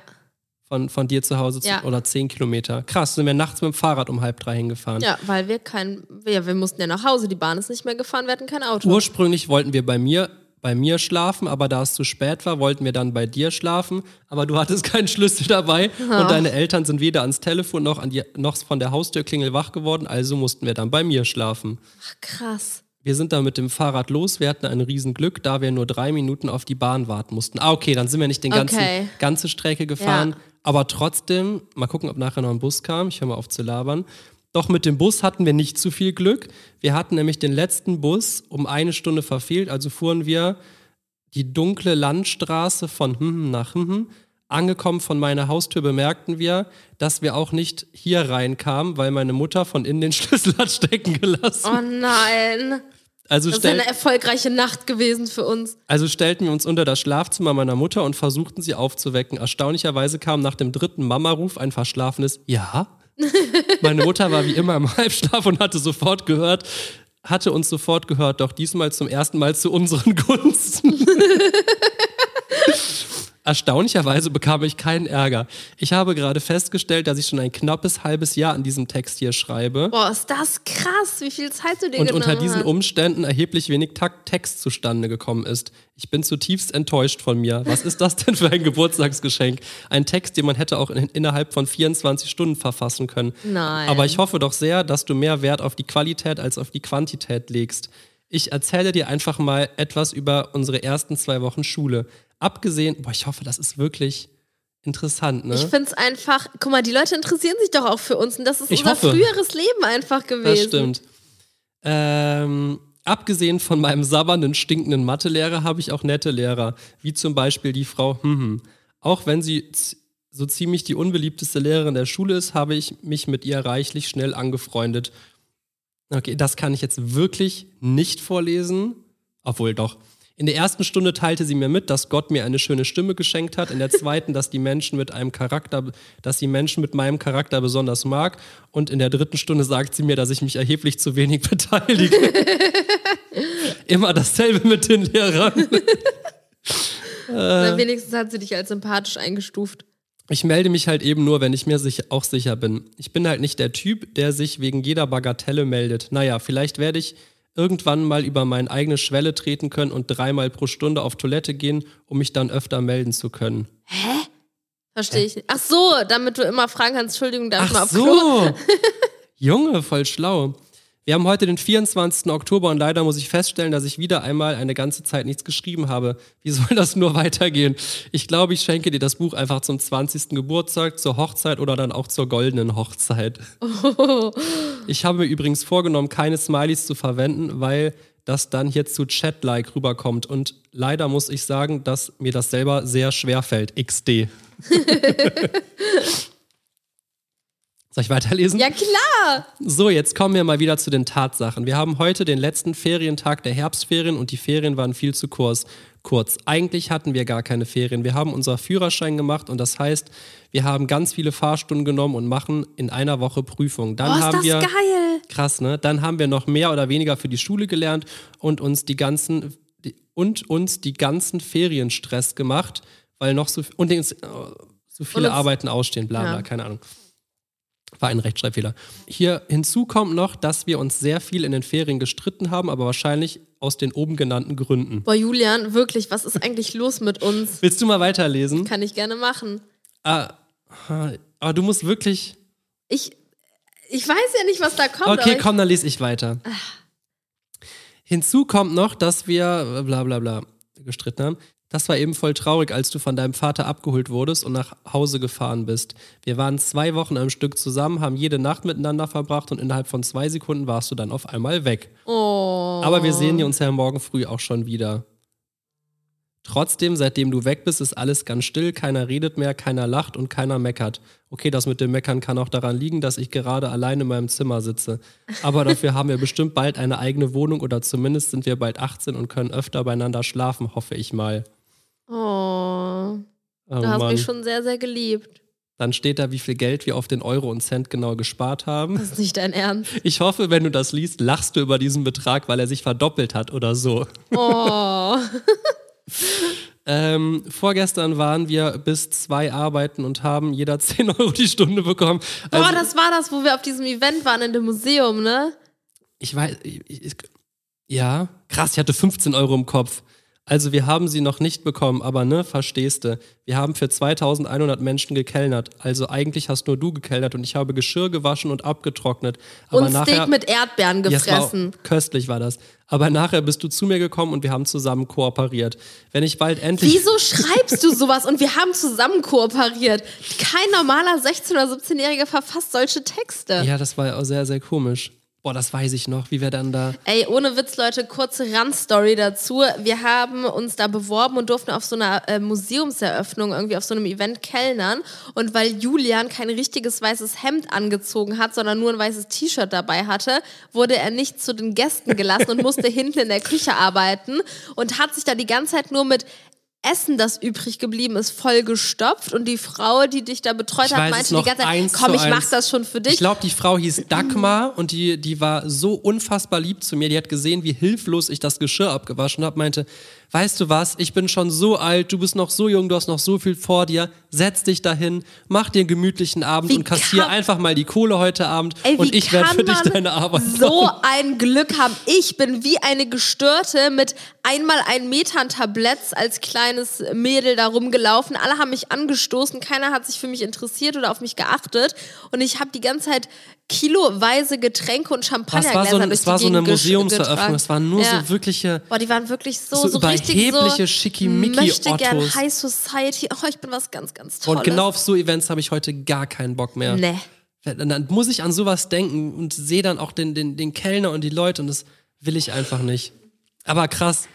von, von dir zu Hause zu, Ja. oder 10 Kilometer. Krass, sind wir nachts mit dem Fahrrad um halb drei hingefahren. Ja, weil wir kein. Ja, wir mussten ja nach Hause. Die Bahn ist nicht mehr gefahren, wir hatten kein Auto. Ursprünglich wollten wir bei mir, bei mir schlafen, aber da es zu spät war, wollten wir dann bei dir schlafen. Aber du hattest keinen Schlüssel dabei und deine Eltern sind weder ans Telefon noch, an die, noch von der Haustürklingel wach geworden, also mussten wir dann bei mir schlafen. Ach, krass. Wir sind dann mit dem Fahrrad los. Wir hatten ein Riesenglück, da wir nur drei Minuten auf die Bahn warten mussten. Ah, okay, dann sind wir nicht ganzen, Okay. ganze Strecke gefahren. Ja. Aber trotzdem, mal gucken, ob nachher noch ein Bus kam. Ich höre mal auf zu labern. Doch mit dem Bus hatten wir nicht zu viel Glück. Wir hatten nämlich den letzten Bus um eine Stunde verfehlt. Also fuhren wir die dunkle Landstraße von hm nach hm. Angekommen von meiner Haustür bemerkten wir, dass wir auch nicht hier reinkamen, weil meine Mutter von innen den *laughs* Schlüssel hat stecken gelassen. Oh nein. Also, Das ist eine erfolgreiche Nacht gewesen für uns. also stellten wir uns unter das Schlafzimmer meiner Mutter und versuchten sie aufzuwecken. Erstaunlicherweise kam nach dem dritten Mama-Ruf ein verschlafenes Ja. Meine Mutter war wie immer im Halbschlaf und hatte sofort gehört, hatte uns sofort gehört, doch diesmal zum ersten Mal zu unseren Gunsten. *laughs* Erstaunlicherweise bekam ich keinen Ärger. Ich habe gerade festgestellt, dass ich schon ein knappes halbes Jahr an diesem Text hier schreibe. Boah, ist das krass, wie viel Zeit du dir und unter diesen hast. Umständen erheblich wenig Takt Text zustande gekommen ist. Ich bin zutiefst enttäuscht von mir. Was ist das denn für ein *laughs* Geburtstagsgeschenk? Ein Text, den man hätte auch in, innerhalb von 24 Stunden verfassen können. Nein. Aber ich hoffe doch sehr, dass du mehr Wert auf die Qualität als auf die Quantität legst. Ich erzähle dir einfach mal etwas über unsere ersten zwei Wochen Schule. Abgesehen, boah, ich hoffe, das ist wirklich interessant, ne? Ich finde es einfach, guck mal, die Leute interessieren sich doch auch für uns und das ist Ich unser hoffe. früheres Leben einfach gewesen. Das stimmt. Ähm, abgesehen von meinem sabbernden, stinkenden Mathelehrer habe ich auch nette Lehrer, wie zum Beispiel die Frau hm, hm. Auch wenn sie so ziemlich die unbeliebteste Lehrerin der Schule ist, habe ich mich mit ihr reichlich schnell angefreundet. Okay, das kann ich jetzt wirklich nicht vorlesen. Obwohl doch. In der ersten Stunde teilte sie mir mit, dass Gott mir eine schöne Stimme geschenkt hat. In der zweiten, dass die Menschen mit einem Charakter, dass die Menschen mit meinem Charakter besonders mag. Und in der dritten Stunde sagt sie mir, dass ich mich erheblich zu wenig *laughs* beteilige. *laughs* Immer dasselbe mit den Lehrern. Na, wenigstens hat sie dich als sympathisch eingestuft. Ich melde mich halt eben nur, wenn ich mir sich auch sicher bin. Ich bin halt nicht der Typ, der sich wegen jeder Bagatelle meldet. Naja, vielleicht werde ich irgendwann mal über meine eigene Schwelle treten können und dreimal pro Stunde auf Toilette gehen, um mich dann öfter melden zu können. Verstehe ich nicht. Ach so, damit du immer fragen kannst, Entschuldigung, darf ich mal auf Klo? so! *laughs* Junge, voll schlau. Wir haben heute den 24. Oktober und leider muss ich feststellen, dass ich wieder einmal eine ganze Zeit nichts geschrieben habe. *laughs* Wie soll das nur weitergehen? Ich glaube, ich schenke dir das Buch einfach zum 20. Geburtstag, zur Hochzeit oder dann auch zur goldenen Hochzeit. *laughs* Ich habe mir übrigens vorgenommen, keine Smileys zu verwenden, weil das dann hier zu Chat-like rüberkommt. Und leider muss ich sagen, dass mir das selber sehr schwer fällt. XD. *laughs* Soll ich weiterlesen? Ja, klar. So, jetzt kommen wir mal wieder zu den Tatsachen. Wir haben heute den letzten Ferientag der Herbstferien und die Ferien waren viel zu kurz. Kurz. Eigentlich hatten wir gar keine Ferien. Wir haben unser Führerschein gemacht und das heißt, wir haben ganz viele Fahrstunden genommen und machen in einer Woche Prüfung. Dann Oh, ist haben das wir geil. krass, ne? Dann haben wir noch mehr oder weniger für die Schule gelernt und uns die ganzen und uns die ganzen Ferienstress gemacht, weil noch so und den, so viele Arbeiten ausstehen, bla bla, Ja. keine Ahnung. War ein Rechtschreibfehler. Hier hinzu kommt noch, dass wir uns sehr viel in den Ferien gestritten haben, aber wahrscheinlich aus den oben genannten Gründen. Boah, Julian, wirklich, was ist eigentlich los mit uns? Willst du mal weiterlesen? Kann ich gerne machen. Ah, ah, du musst wirklich. Ich, ich weiß ja nicht, was da kommt. Okay, aber komm, dann lese ich weiter. Hinzu kommt noch, dass wir bla bla bla gestritten haben. Das war eben voll traurig, als du von deinem Vater abgeholt wurdest und nach Hause gefahren bist. Wir waren zwei Wochen am Stück zusammen, haben jede Nacht miteinander verbracht und innerhalb von zwei Sekunden warst du dann auf einmal weg. Oh. Aber wir sehen uns ja morgen früh auch schon wieder. Trotzdem, seitdem du weg bist, ist alles ganz still, keiner redet mehr, keiner lacht und keiner meckert. Okay, das mit dem Meckern kann auch daran liegen, dass ich gerade allein in meinem Zimmer sitze. Aber dafür haben wir bestimmt bald eine eigene Wohnung oder zumindest sind wir bald 18 und können öfter beieinander schlafen, hoffe ich mal. Oh. Oh Du hast Mann. mich schon sehr, sehr geliebt. Dann steht da, wie viel Geld wir auf den Euro und Cent genau gespart haben. Das ist nicht dein Ernst. Ich hoffe, wenn du das liest, lachst du über diesen Betrag, weil er sich verdoppelt hat oder so. Oh. *laughs* Ähm, vorgestern waren wir bis zwei arbeiten und haben jeder *laughs* 10 Euro die Stunde bekommen. Boah, Also, das war das, wo wir auf diesem Event waren in dem Museum, ne? ich weiß, ich, ich, ja, krass, ich hatte 15 Euro im Kopf. Also wir haben sie noch nicht bekommen, aber ne, verstehst du. Wir haben für 2100 Menschen gekellnert. Also eigentlich hast nur du gekellnert und ich habe Geschirr gewaschen und abgetrocknet. Aber Und nachher, Steak mit Erdbeeren Ja, es war gefressen. köstlich war das. Aber nachher bist du zu mir gekommen und wir haben zusammen kooperiert. Wenn ich bald endlich... Wieso schreibst du sowas? Und wir haben zusammen kooperiert. Kein normaler 16- oder 17-Jähriger verfasst solche Texte. Ja, das war auch sehr, sehr komisch. Boah, das weiß ich noch, wie wir dann da... Ey, ohne Witz, Leute, kurze Randstory dazu. Wir haben uns da beworben und durften auf so einer äh, Museumseröffnung irgendwie auf so einem Event kellnern. Und weil Julian kein richtiges weißes Hemd angezogen hat, sondern nur ein weißes T-Shirt dabei hatte, wurde er nicht zu den Gästen gelassen und musste *laughs* hinten in der Küche arbeiten und hat sich da die ganze Zeit nur mit Essen, das übrig geblieben ist, voll gestopft und die Frau, die dich da betreut Ich hat, meinte die ganze Zeit, komm, ich mach das schon für dich. Ich glaube, die Frau hieß Dagmar und die, die war so unfassbar lieb zu mir. Die hat gesehen, wie hilflos ich das Geschirr abgewaschen habe, meinte, weißt du was, ich bin schon so alt, du bist noch so jung, du hast noch so viel vor dir, setz dich dahin, mach dir einen gemütlichen Abend Wie und kassier einfach mal die Kohle heute Abend Ey, und ich werde für dich deine Arbeit so machen. ein Glück haben. Ich bin wie eine Gestörte mit einmal ein Metern Tabletts als kleines Mädel da rumgelaufen. Alle haben mich angestoßen, keiner hat sich für mich interessiert oder auf mich geachtet. Und ich habe die ganze Zeit kiloweise Getränke und Das Champagnergläser war so, ein, es war so eine Museumseröffnung, es waren nur Ja. so wirkliche Boah, die waren wirklich so, So so, richtig so überhebliche Schickimicki-Ottos. möchte gern High Society. Oh, ich bin was ganz, ganz Tolles. Und genau auf so Events habe ich heute gar keinen Bock mehr. Nee. Dann dann muss ich an sowas denken und sehe dann auch den, den, den Kellner und die Leute und das will ich einfach nicht. Aber krass,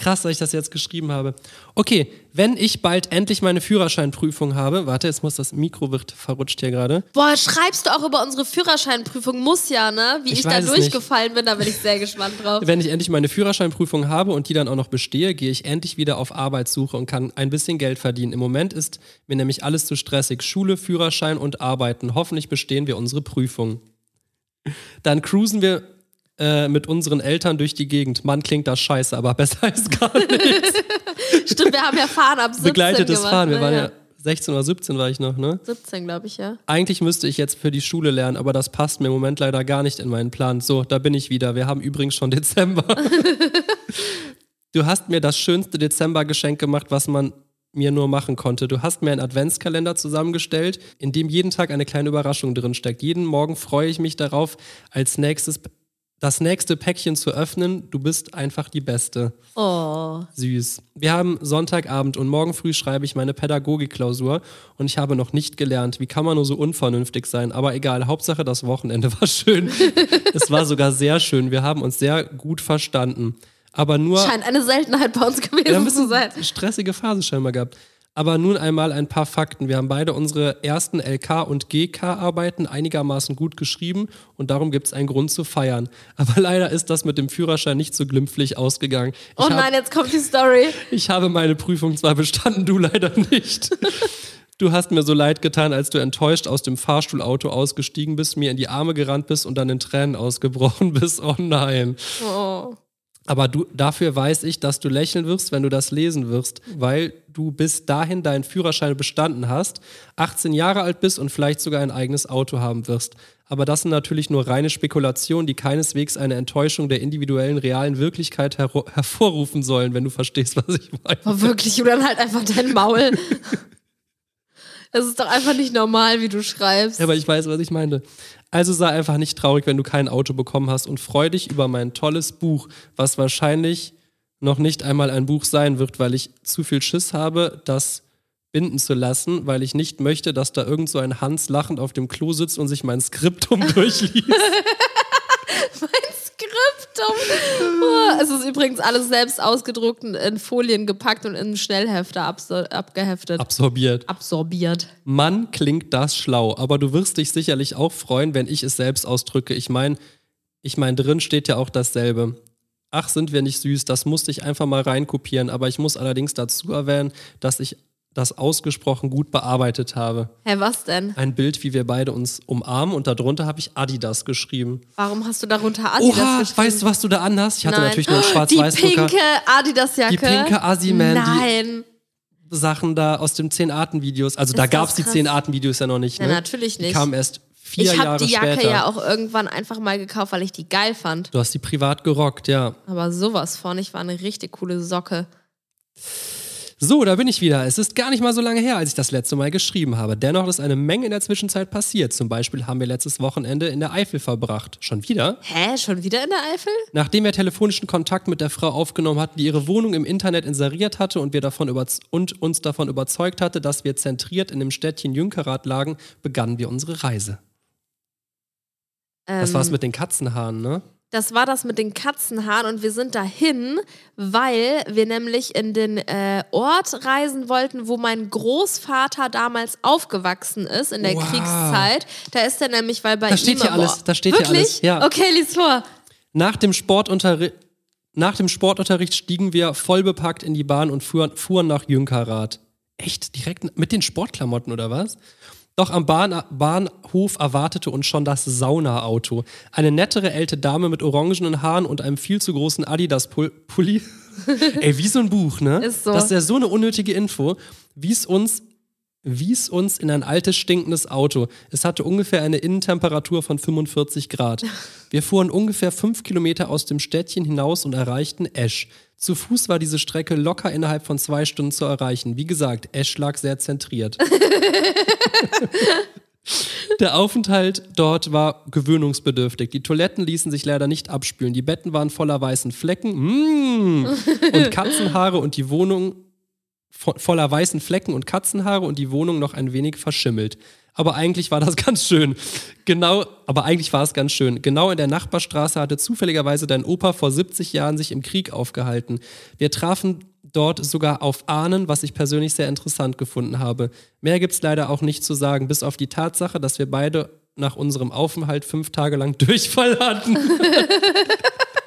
krass, dass ich das jetzt geschrieben habe. Okay, wenn ich bald endlich meine Führerscheinprüfung habe, warte, jetzt muss das Mikro wird verrutscht hier gerade. Boah, schreibst du auch über unsere Führerscheinprüfung? Muss ja, ne? Wie Ich ich, da durchgefallen bin, da bin ich sehr *laughs* gespannt drauf. Wenn ich endlich meine Führerscheinprüfung habe und die dann auch noch bestehe, gehe ich endlich wieder auf Arbeitssuche und kann ein bisschen Geld verdienen. Im Moment ist mir nämlich alles zu stressig. Schule, Führerschein und Arbeiten. Hoffentlich bestehen wir unsere Prüfung. Dann cruisen wir äh, mit unseren Eltern durch die Gegend. Mann, klingt das scheiße, aber *laughs* besser ist gar nicht. *laughs* Stimmt, wir haben ja Fahren ab 17 Begleitetes gemacht, Fahren. Wir ne? waren ja 16 oder 17 war ich noch, ne? 17, glaube ich, ja. Eigentlich müsste ich jetzt für die Schule lernen, aber das passt mir im Moment leider gar nicht in meinen Plan. So, da bin ich wieder. Wir haben übrigens schon Dezember. *laughs* du hast mir das schönste Dezembergeschenk gemacht, was man mir nur machen konnte. Du hast mir einen Adventskalender zusammengestellt, in dem jeden Tag eine kleine Überraschung drin steckt. Jeden Morgen freue ich mich darauf, als nächstes das nächste Päckchen zu öffnen. Du bist einfach die Beste. Oh. Süß. Wir haben Sonntagabend und morgen früh schreibe ich meine Pädagogikklausur und ich habe noch nicht gelernt. Wie kann man nur so unvernünftig sein? Aber egal, Hauptsache das Wochenende war schön. *laughs* es war sogar sehr schön. Wir haben uns sehr gut verstanden. Aber nur Scheint eine Seltenheit bei uns gewesen zu sein. stressige Phase scheinbar gehabt. Aber nun einmal ein paar Fakten. Wir haben beide unsere ersten LK- und GK-Arbeiten einigermaßen gut geschrieben und darum gibt es einen Grund zu feiern. Aber *laughs* leider ist das mit dem Führerschein nicht so glimpflich ausgegangen. Ich Oh hab- nein, jetzt kommt die Story. *laughs* ich habe meine Prüfung zwar bestanden, du leider nicht. Du hast mir so leid getan, als du enttäuscht aus dem Fahrstuhlauto ausgestiegen bist, mir in die Arme gerannt bist und dann in Tränen ausgebrochen bist. Oh nein. Oh. Aber du, dafür weiß ich, dass du lächeln wirst, wenn du das lesen wirst, weil du bis dahin deinen Führerschein bestanden hast, 18 Jahre alt bist und vielleicht sogar ein eigenes Auto haben wirst. Aber das sind natürlich nur reine Spekulationen, die keineswegs eine Enttäuschung der individuellen, realen Wirklichkeit hero- hervorrufen sollen, wenn du verstehst, was ich meine. Oh, wirklich, oder dann halt einfach dein Maul. *laughs* Das ist doch einfach nicht normal, wie du schreibst. Ja, aber ich weiß, was ich meinte. Also sei einfach nicht traurig, wenn du kein Auto bekommen hast und freu dich über mein tolles Buch, was wahrscheinlich noch nicht einmal ein Buch sein wird, weil ich zu viel Schiss habe, das binden zu lassen, weil ich nicht möchte, dass da irgend so ein Hans lachend auf dem Klo sitzt und sich mein Skriptum *laughs* durchliest. *laughs* Skriptum. Oh, es ist übrigens alles selbst ausgedruckt und in Folien gepackt und in Schnellhefter absor- abgeheftet. Absorbiert. Absorbiert. Mann, klingt das schlau, aber du wirst dich sicherlich auch freuen, wenn ich es selbst ausdrücke. Ich meine, ich meine, drin steht ja auch dasselbe. Ach, sind wir nicht süß, das musste ich einfach mal reinkopieren, aber ich muss allerdings dazu erwähnen, dass ich das ausgesprochen gut bearbeitet habe. Hä, was denn? Ein Bild, wie wir beide uns umarmen und darunter habe ich Adidas geschrieben. Warum hast du darunter Adidas Oha, geschrieben? weißt du, was du da anhast? Ich hatte Nein. natürlich nur einen Die Schwarz-Weiß-Drucker. pinke Adidas-Jacke. Die pinke Assi-Man, die- Nein. Sachen da aus dem 10-Arten-Videos. Also da Ist gab das es die krass. 10-Arten-Videos ja noch nicht. Ja, Ne? natürlich Die nicht. kamen erst vier Ich habe Jahre die Jacke später. ja auch irgendwann einfach mal gekauft, weil ich die geil fand. Du hast die privat gerockt, ja. Aber sowas von, ich war eine richtig coole Socke. So, da bin ich wieder. Es ist gar nicht mal so lange her, als ich das letzte Mal geschrieben habe. Dennoch ist eine Menge in der Zwischenzeit passiert. Zum Beispiel haben wir letztes Wochenende in der Eifel verbracht. Schon wieder? Hä, schon wieder in der Eifel? Nachdem wir telefonischen Kontakt mit der Frau aufgenommen hatten, die ihre Wohnung im Internet inseriert hatte und, wir davon und uns davon überzeugt hatte, dass wir zentriert in dem Städtchen Jünkerath lagen, begannen wir unsere Reise. Das Ähm, war's mit den Katzenhaaren, ne? Das war das mit den Katzenhaaren und wir sind dahin, weil wir nämlich in den äh, Ort reisen wollten, wo mein Großvater damals aufgewachsen ist in der Wow. Kriegszeit. Da ist er nämlich, weil bei Da steht ihm hier im alles, da steht hier Wirklich? alles, ja. Okay, lies vor. Nach dem Sportunterricht. nach dem Sportunterricht stiegen wir vollbepackt in die Bahn und fuhren, fuhren nach Jünkerath. Echt? Direkt mit den Sportklamotten oder was? Doch am Bahn Bahnhof erwartete uns schon das Saunaauto. Eine nettere ältere Dame mit orangenen Haaren und einem viel zu großen Adidas-Pulli. *laughs* Ey, wie so ein Buch, ne? Ist so. Das ist ja so eine unnötige Info, wies uns wies uns in ein altes, stinkendes Auto. Es hatte ungefähr eine Innentemperatur von 45 Grad. *laughs* Wir fuhren ungefähr fünf Kilometer aus dem Städtchen hinaus und erreichten Esch. Zu Fuß war diese Strecke locker innerhalb von zwei Stunden zu erreichen. Wie gesagt, Esch lag sehr zentriert. *laughs* Der Aufenthalt dort war gewöhnungsbedürftig. Die Toiletten ließen sich leider nicht abspülen. Die Betten waren voller weißen Flecken mm, und *laughs* Katzenhaare und die Wohnung voller weißen Flecken und Katzenhaare und die Wohnung noch ein wenig verschimmelt. Aber eigentlich war das *laughs* ganz schön. Genau, aber eigentlich war es ganz schön. Genau in der Nachbarstraße hatte zufälligerweise dein Opa vor 70 Jahren sich im Krieg aufgehalten. Wir trafen dort sogar auf Ahnen, was ich persönlich sehr interessant gefunden habe. Mehr gibt es leider auch nicht zu sagen, bis auf die Tatsache, dass wir beide nach unserem Aufenthalt fünf Tage lang *laughs* Durchfall hatten. *laughs*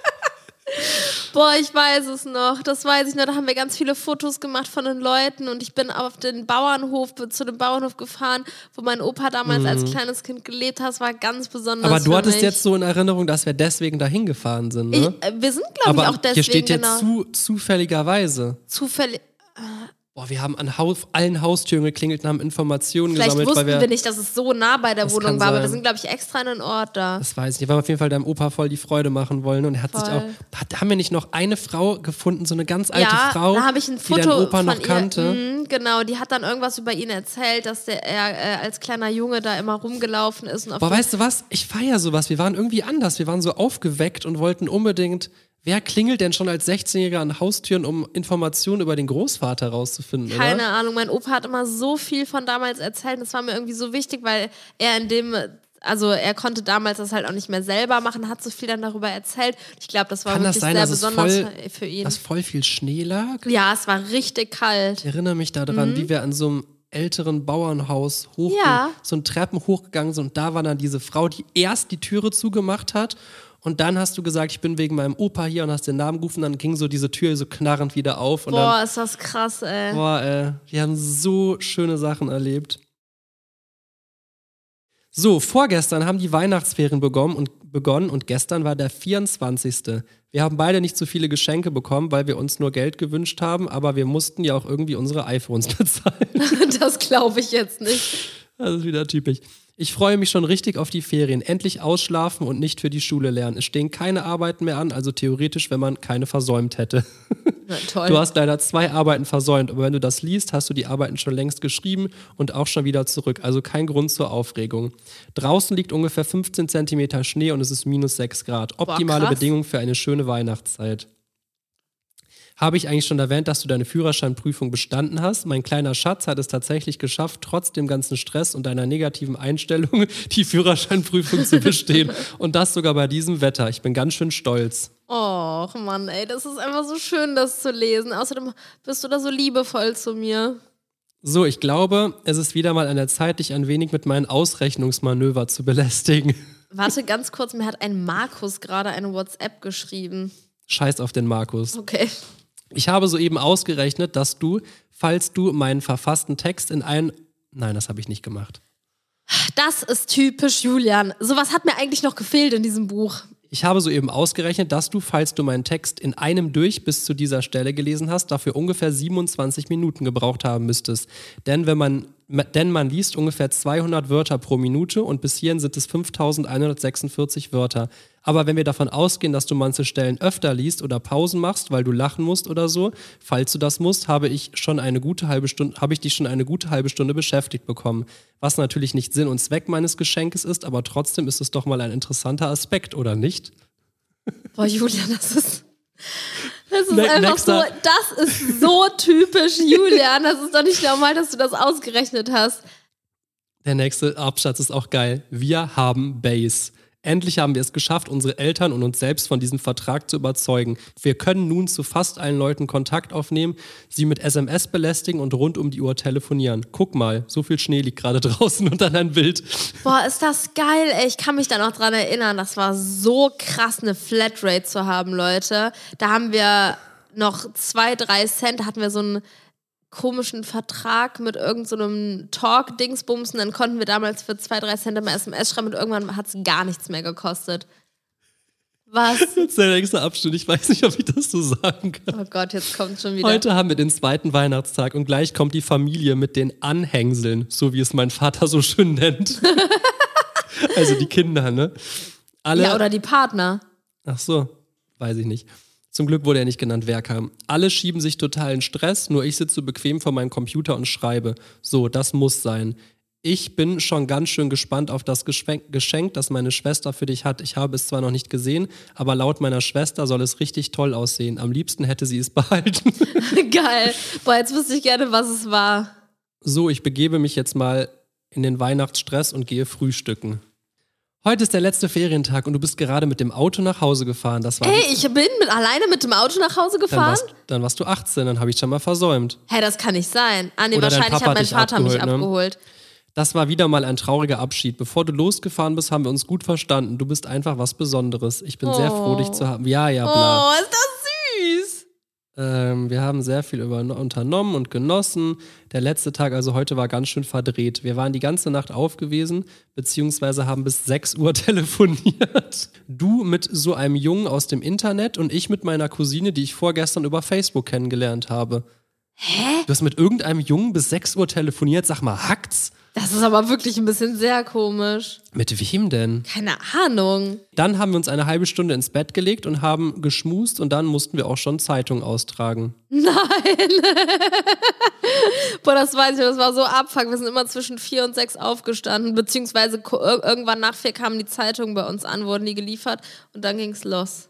Boah, ich weiß es noch. Das weiß ich noch. Da haben wir ganz viele Fotos gemacht von den Leuten und ich bin auf den Bauernhof, zu dem Bauernhof gefahren, wo mein Opa damals mhm. als kleines Kind gelebt hat. Das war ganz besonders. Aber du hattest mich. jetzt so in Erinnerung, dass wir deswegen dahin gefahren sind, ne? Ich, äh, wir sind, glaube ich, auch deswegen. Hier steht genau. jetzt zu, zufälligerweise. Zufällig. Boah, wir haben an Haus, allen Haustüren geklingelt und haben Informationen Vielleicht gesammelt. Wussten weil wir, wir nicht, dass es so nah bei der Wohnung war, sein. aber wir sind, glaube ich, extra in einen Ort da. Das weiß ich nicht. Wir haben auf jeden Fall deinem Opa voll die Freude machen wollen und er hat voll. sich auch. Hat, haben wir nicht noch eine Frau gefunden, so eine ganz alte ja, Frau, da ich ein Foto die dein Opa noch ihr, kannte? Mh, genau, die hat dann irgendwas über ihn erzählt, dass der, er äh, als kleiner Junge da immer rumgelaufen ist. Boah, weißt du was? Ich feiere sowas. Wir waren irgendwie anders. Wir waren so aufgeweckt und wollten unbedingt Wer klingelt denn schon als 16-Jähriger an Haustüren, um Informationen über den Großvater rauszufinden? Keine oder? Ahnung. Mein Opa hat immer so viel von damals erzählt. Das war mir irgendwie so wichtig, weil er in dem also er konnte damals das halt auch nicht mehr selber machen, hat so viel dann darüber erzählt. Ich glaube, das war Kann wirklich das sein, sehr dass besonders voll, für ihn. Dass voll viel Schnee lag? Ja, es war richtig kalt. Ich erinnere mich daran, mhm. wie wir an so einem älteren Bauernhaus hoch ja. so einen Treppen hochgegangen sind und da war dann diese Frau, die erst die Türe zugemacht hat und dann hast du gesagt, ich bin wegen meinem Opa hier und hast den Namen gerufen. Dann ging so diese Tür so knarrend wieder auf. boah, dann, ist das krass, ey. Boah, ey. Wir haben so schöne Sachen erlebt. So, vorgestern haben die Weihnachtsferien begonnen und, begonnen und gestern war der 24. Wir haben beide nicht so viele Geschenke bekommen, weil wir uns nur Geld gewünscht haben, aber wir mussten ja auch irgendwie unsere iPhones *laughs* bezahlen. *laughs* das glaube ich jetzt nicht. Das ist wieder typisch. Ich freue mich schon richtig auf die Ferien. Endlich ausschlafen und nicht für die Schule lernen. Es stehen keine Arbeiten mehr an, also theoretisch, wenn man keine versäumt hätte. *laughs* Na, toll. Du hast leider zwei Arbeiten versäumt, aber wenn du das liest, hast du die Arbeiten schon längst geschrieben und auch schon wieder zurück. Also kein Grund zur Aufregung. Draußen liegt ungefähr 15 Zentimeter Schnee und es ist minus 6 Grad. Optimale Boah, Bedingungen für eine schöne Weihnachtszeit. Habe ich eigentlich schon erwähnt, dass du deine Führerscheinprüfung bestanden hast? Mein kleiner Schatz hat es tatsächlich geschafft, trotz dem ganzen Stress und deiner negativen Einstellung *laughs* die Führerscheinprüfung zu bestehen. Und das sogar bei diesem Wetter. Ich bin ganz schön stolz. Och Mann, ey, das ist einfach so schön, das zu lesen. Außerdem bist du da so liebevoll zu mir. So, ich glaube, es ist wieder mal an der Zeit, dich ein wenig mit meinen Ausrechnungsmanöver zu belästigen. *laughs* Warte ganz kurz, mir hat ein Markus gerade eine WhatsApp geschrieben. Scheiß auf den Markus. Okay. Ich habe soeben ausgerechnet, dass du, falls du meinen verfassten Text in einen. Nein, das habe ich nicht gemacht. Das ist typisch Julian. Sowas hat mir eigentlich noch gefehlt in diesem Buch. Ich habe soeben ausgerechnet, dass du, falls du meinen Text in einem durch bis zu dieser Stelle gelesen hast, dafür ungefähr 27 Minuten gebraucht haben müsstest. Denn wenn man denn man liest ungefähr 200 Wörter pro Minute und bis hierhin sind es 5146 Wörter. Aber wenn wir davon ausgehen, dass du manche Stellen öfter liest oder Pausen machst, weil du lachen musst oder so, falls du das musst, habe ich schon eine gute halbe Stunde, habe ich dich schon eine gute halbe Stunde beschäftigt bekommen. Was natürlich nicht Sinn und Zweck meines Geschenkes ist, aber trotzdem ist es doch mal ein interessanter Aspekt, oder nicht? Boah, Julia, das ist. Das ist ne einfach so, das ist so typisch Julian. Das ist doch nicht normal, dass du das ausgerechnet hast. Der nächste Absatz ist auch geil. Wir haben Base. Endlich haben wir es geschafft, unsere Eltern und uns selbst von diesem Vertrag zu überzeugen. Wir können nun zu fast allen Leuten Kontakt aufnehmen, sie mit SMS belästigen und rund um die Uhr telefonieren. Guck mal, so viel Schnee liegt gerade *laughs* draußen und dann ein Bild. Boah, ist das geil, ey. Ich kann mich da noch dran erinnern. Das war so krass, eine Flatrate zu haben, Leute. Da haben wir noch zwei, drei Cent, da hatten wir so einen komischen Vertrag mit irgendeinem so Talk-Dingsbums und dann konnten wir damals für zwei, drei Cent immer SMS schreiben und irgendwann hat es gar nichts mehr gekostet. Was? *laughs* Das ist der nächste Abschnitt. Ich weiß nicht, ob ich das so sagen kann. Oh Gott, jetzt kommt schon wieder. Heute haben wir den zweiten Weihnachtstag und gleich kommt die Familie mit den Anhängseln, so wie es mein Vater so schön nennt. *laughs* also die Kinder, ne? Alle, ja, oder die Partner. Ach so, weiß ich nicht. Zum Glück wurde er nicht genannt, wer kam. Alle schieben sich total in Stress, nur ich sitze bequem vor meinem Computer und schreibe. So, das muss sein. Ich bin schon ganz schön gespannt auf das Geschenk, das meine Schwester für dich hat. Ich habe es zwar noch nicht gesehen, aber laut meiner Schwester soll es richtig toll aussehen. Am liebsten hätte sie es *laughs* behalten. *laughs* Geil. Boah, jetzt wüsste ich gerne, was es war. So, ich begebe mich jetzt mal in den Weihnachtsstress und gehe frühstücken. Heute ist der letzte Ferientag und du bist gerade mit dem Auto nach Hause gefahren. Das war Hey, ich bin mit, alleine mit dem Auto nach Hause dann, gefahren? warst, dann warst du 18, dann habe ich schon mal versäumt. Hä, das kann nicht sein. Ah, nee, Oder wahrscheinlich hat mein Vater mich abgeholt, ne? abgeholt. Das war wieder mal ein trauriger Abschied. Bevor du losgefahren bist, haben wir uns gut verstanden. Du bist einfach was Besonderes. Ich bin sehr froh, dich zu haben. Ja, ja, bla. Oh, ist das. Ähm, wir haben sehr viel über, unternommen und genossen. Der letzte Tag, also heute, war ganz schön verdreht. Wir waren die ganze Nacht aufgewesen, beziehungsweise haben bis 6 Uhr *laughs* telefoniert. Du mit so einem Jungen aus dem Internet und ich mit meiner Cousine, die ich vorgestern über Facebook kennengelernt habe. Hä? Du hast mit irgendeinem Jungen bis 6 Uhr telefoniert. Sag mal, hackt's? Das ist aber wirklich ein bisschen sehr komisch. Mit wem denn? Keine Ahnung. Dann haben wir uns eine halbe Stunde ins Bett gelegt und haben geschmust und dann mussten wir auch schon Zeitung austragen. *laughs* Boah, das weiß ich, das war so abfuck. Wir sind immer zwischen vier und sechs aufgestanden, beziehungsweise irgendwann nach vier kamen die Zeitungen bei uns an, wurden die geliefert und dann ging's los.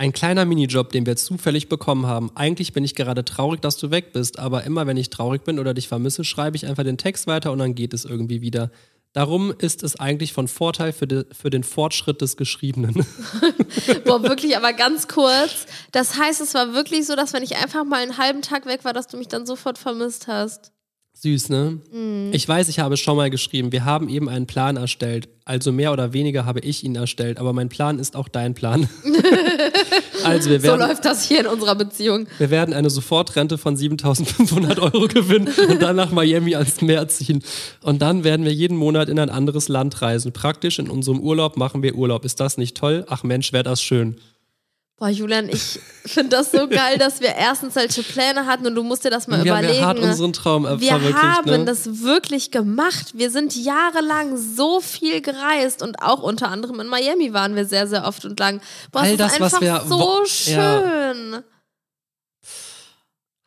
Ein kleiner Minijob, den wir zufällig bekommen haben. Eigentlich bin ich gerade traurig, dass du weg bist, aber immer wenn ich traurig bin oder dich vermisse, schreibe ich einfach den Text weiter und dann geht es irgendwie wieder. Darum ist es eigentlich von Vorteil für, de, für den Fortschritt des Geschriebenen. *laughs* Boah, wirklich, aber ganz kurz. Das heißt, es war wirklich so, dass wenn ich einfach mal einen halben Tag weg war, dass du mich dann sofort vermisst hast. Süß, ne? Ich weiß, ich habe schon mal geschrieben, wir haben eben einen Plan erstellt. Also mehr oder weniger habe ich ihn erstellt, aber mein Plan ist auch dein Plan. *laughs* also wir So werden, läuft das hier in unserer Beziehung. wir werden eine Sofortrente von 7500 Euro gewinnen und dann nach Miami ans Meer ziehen. Und dann werden wir jeden Monat in ein anderes Land reisen. Praktisch in unserem Urlaub machen wir Urlaub. Ist das nicht toll? Ach Mensch, wäre das schön. Boah, Julian, ich finde das so geil, dass wir erstens solche Pläne hatten und du musst dir das mal wir haben überlegen. ja hart ne? unseren Traum Wir verwirklicht. haben ne? das wirklich gemacht. Wir sind jahrelang so viel gereist und auch unter anderem in Miami waren wir sehr, sehr oft und lang. Boah, All es das, ist was einfach wir so schön.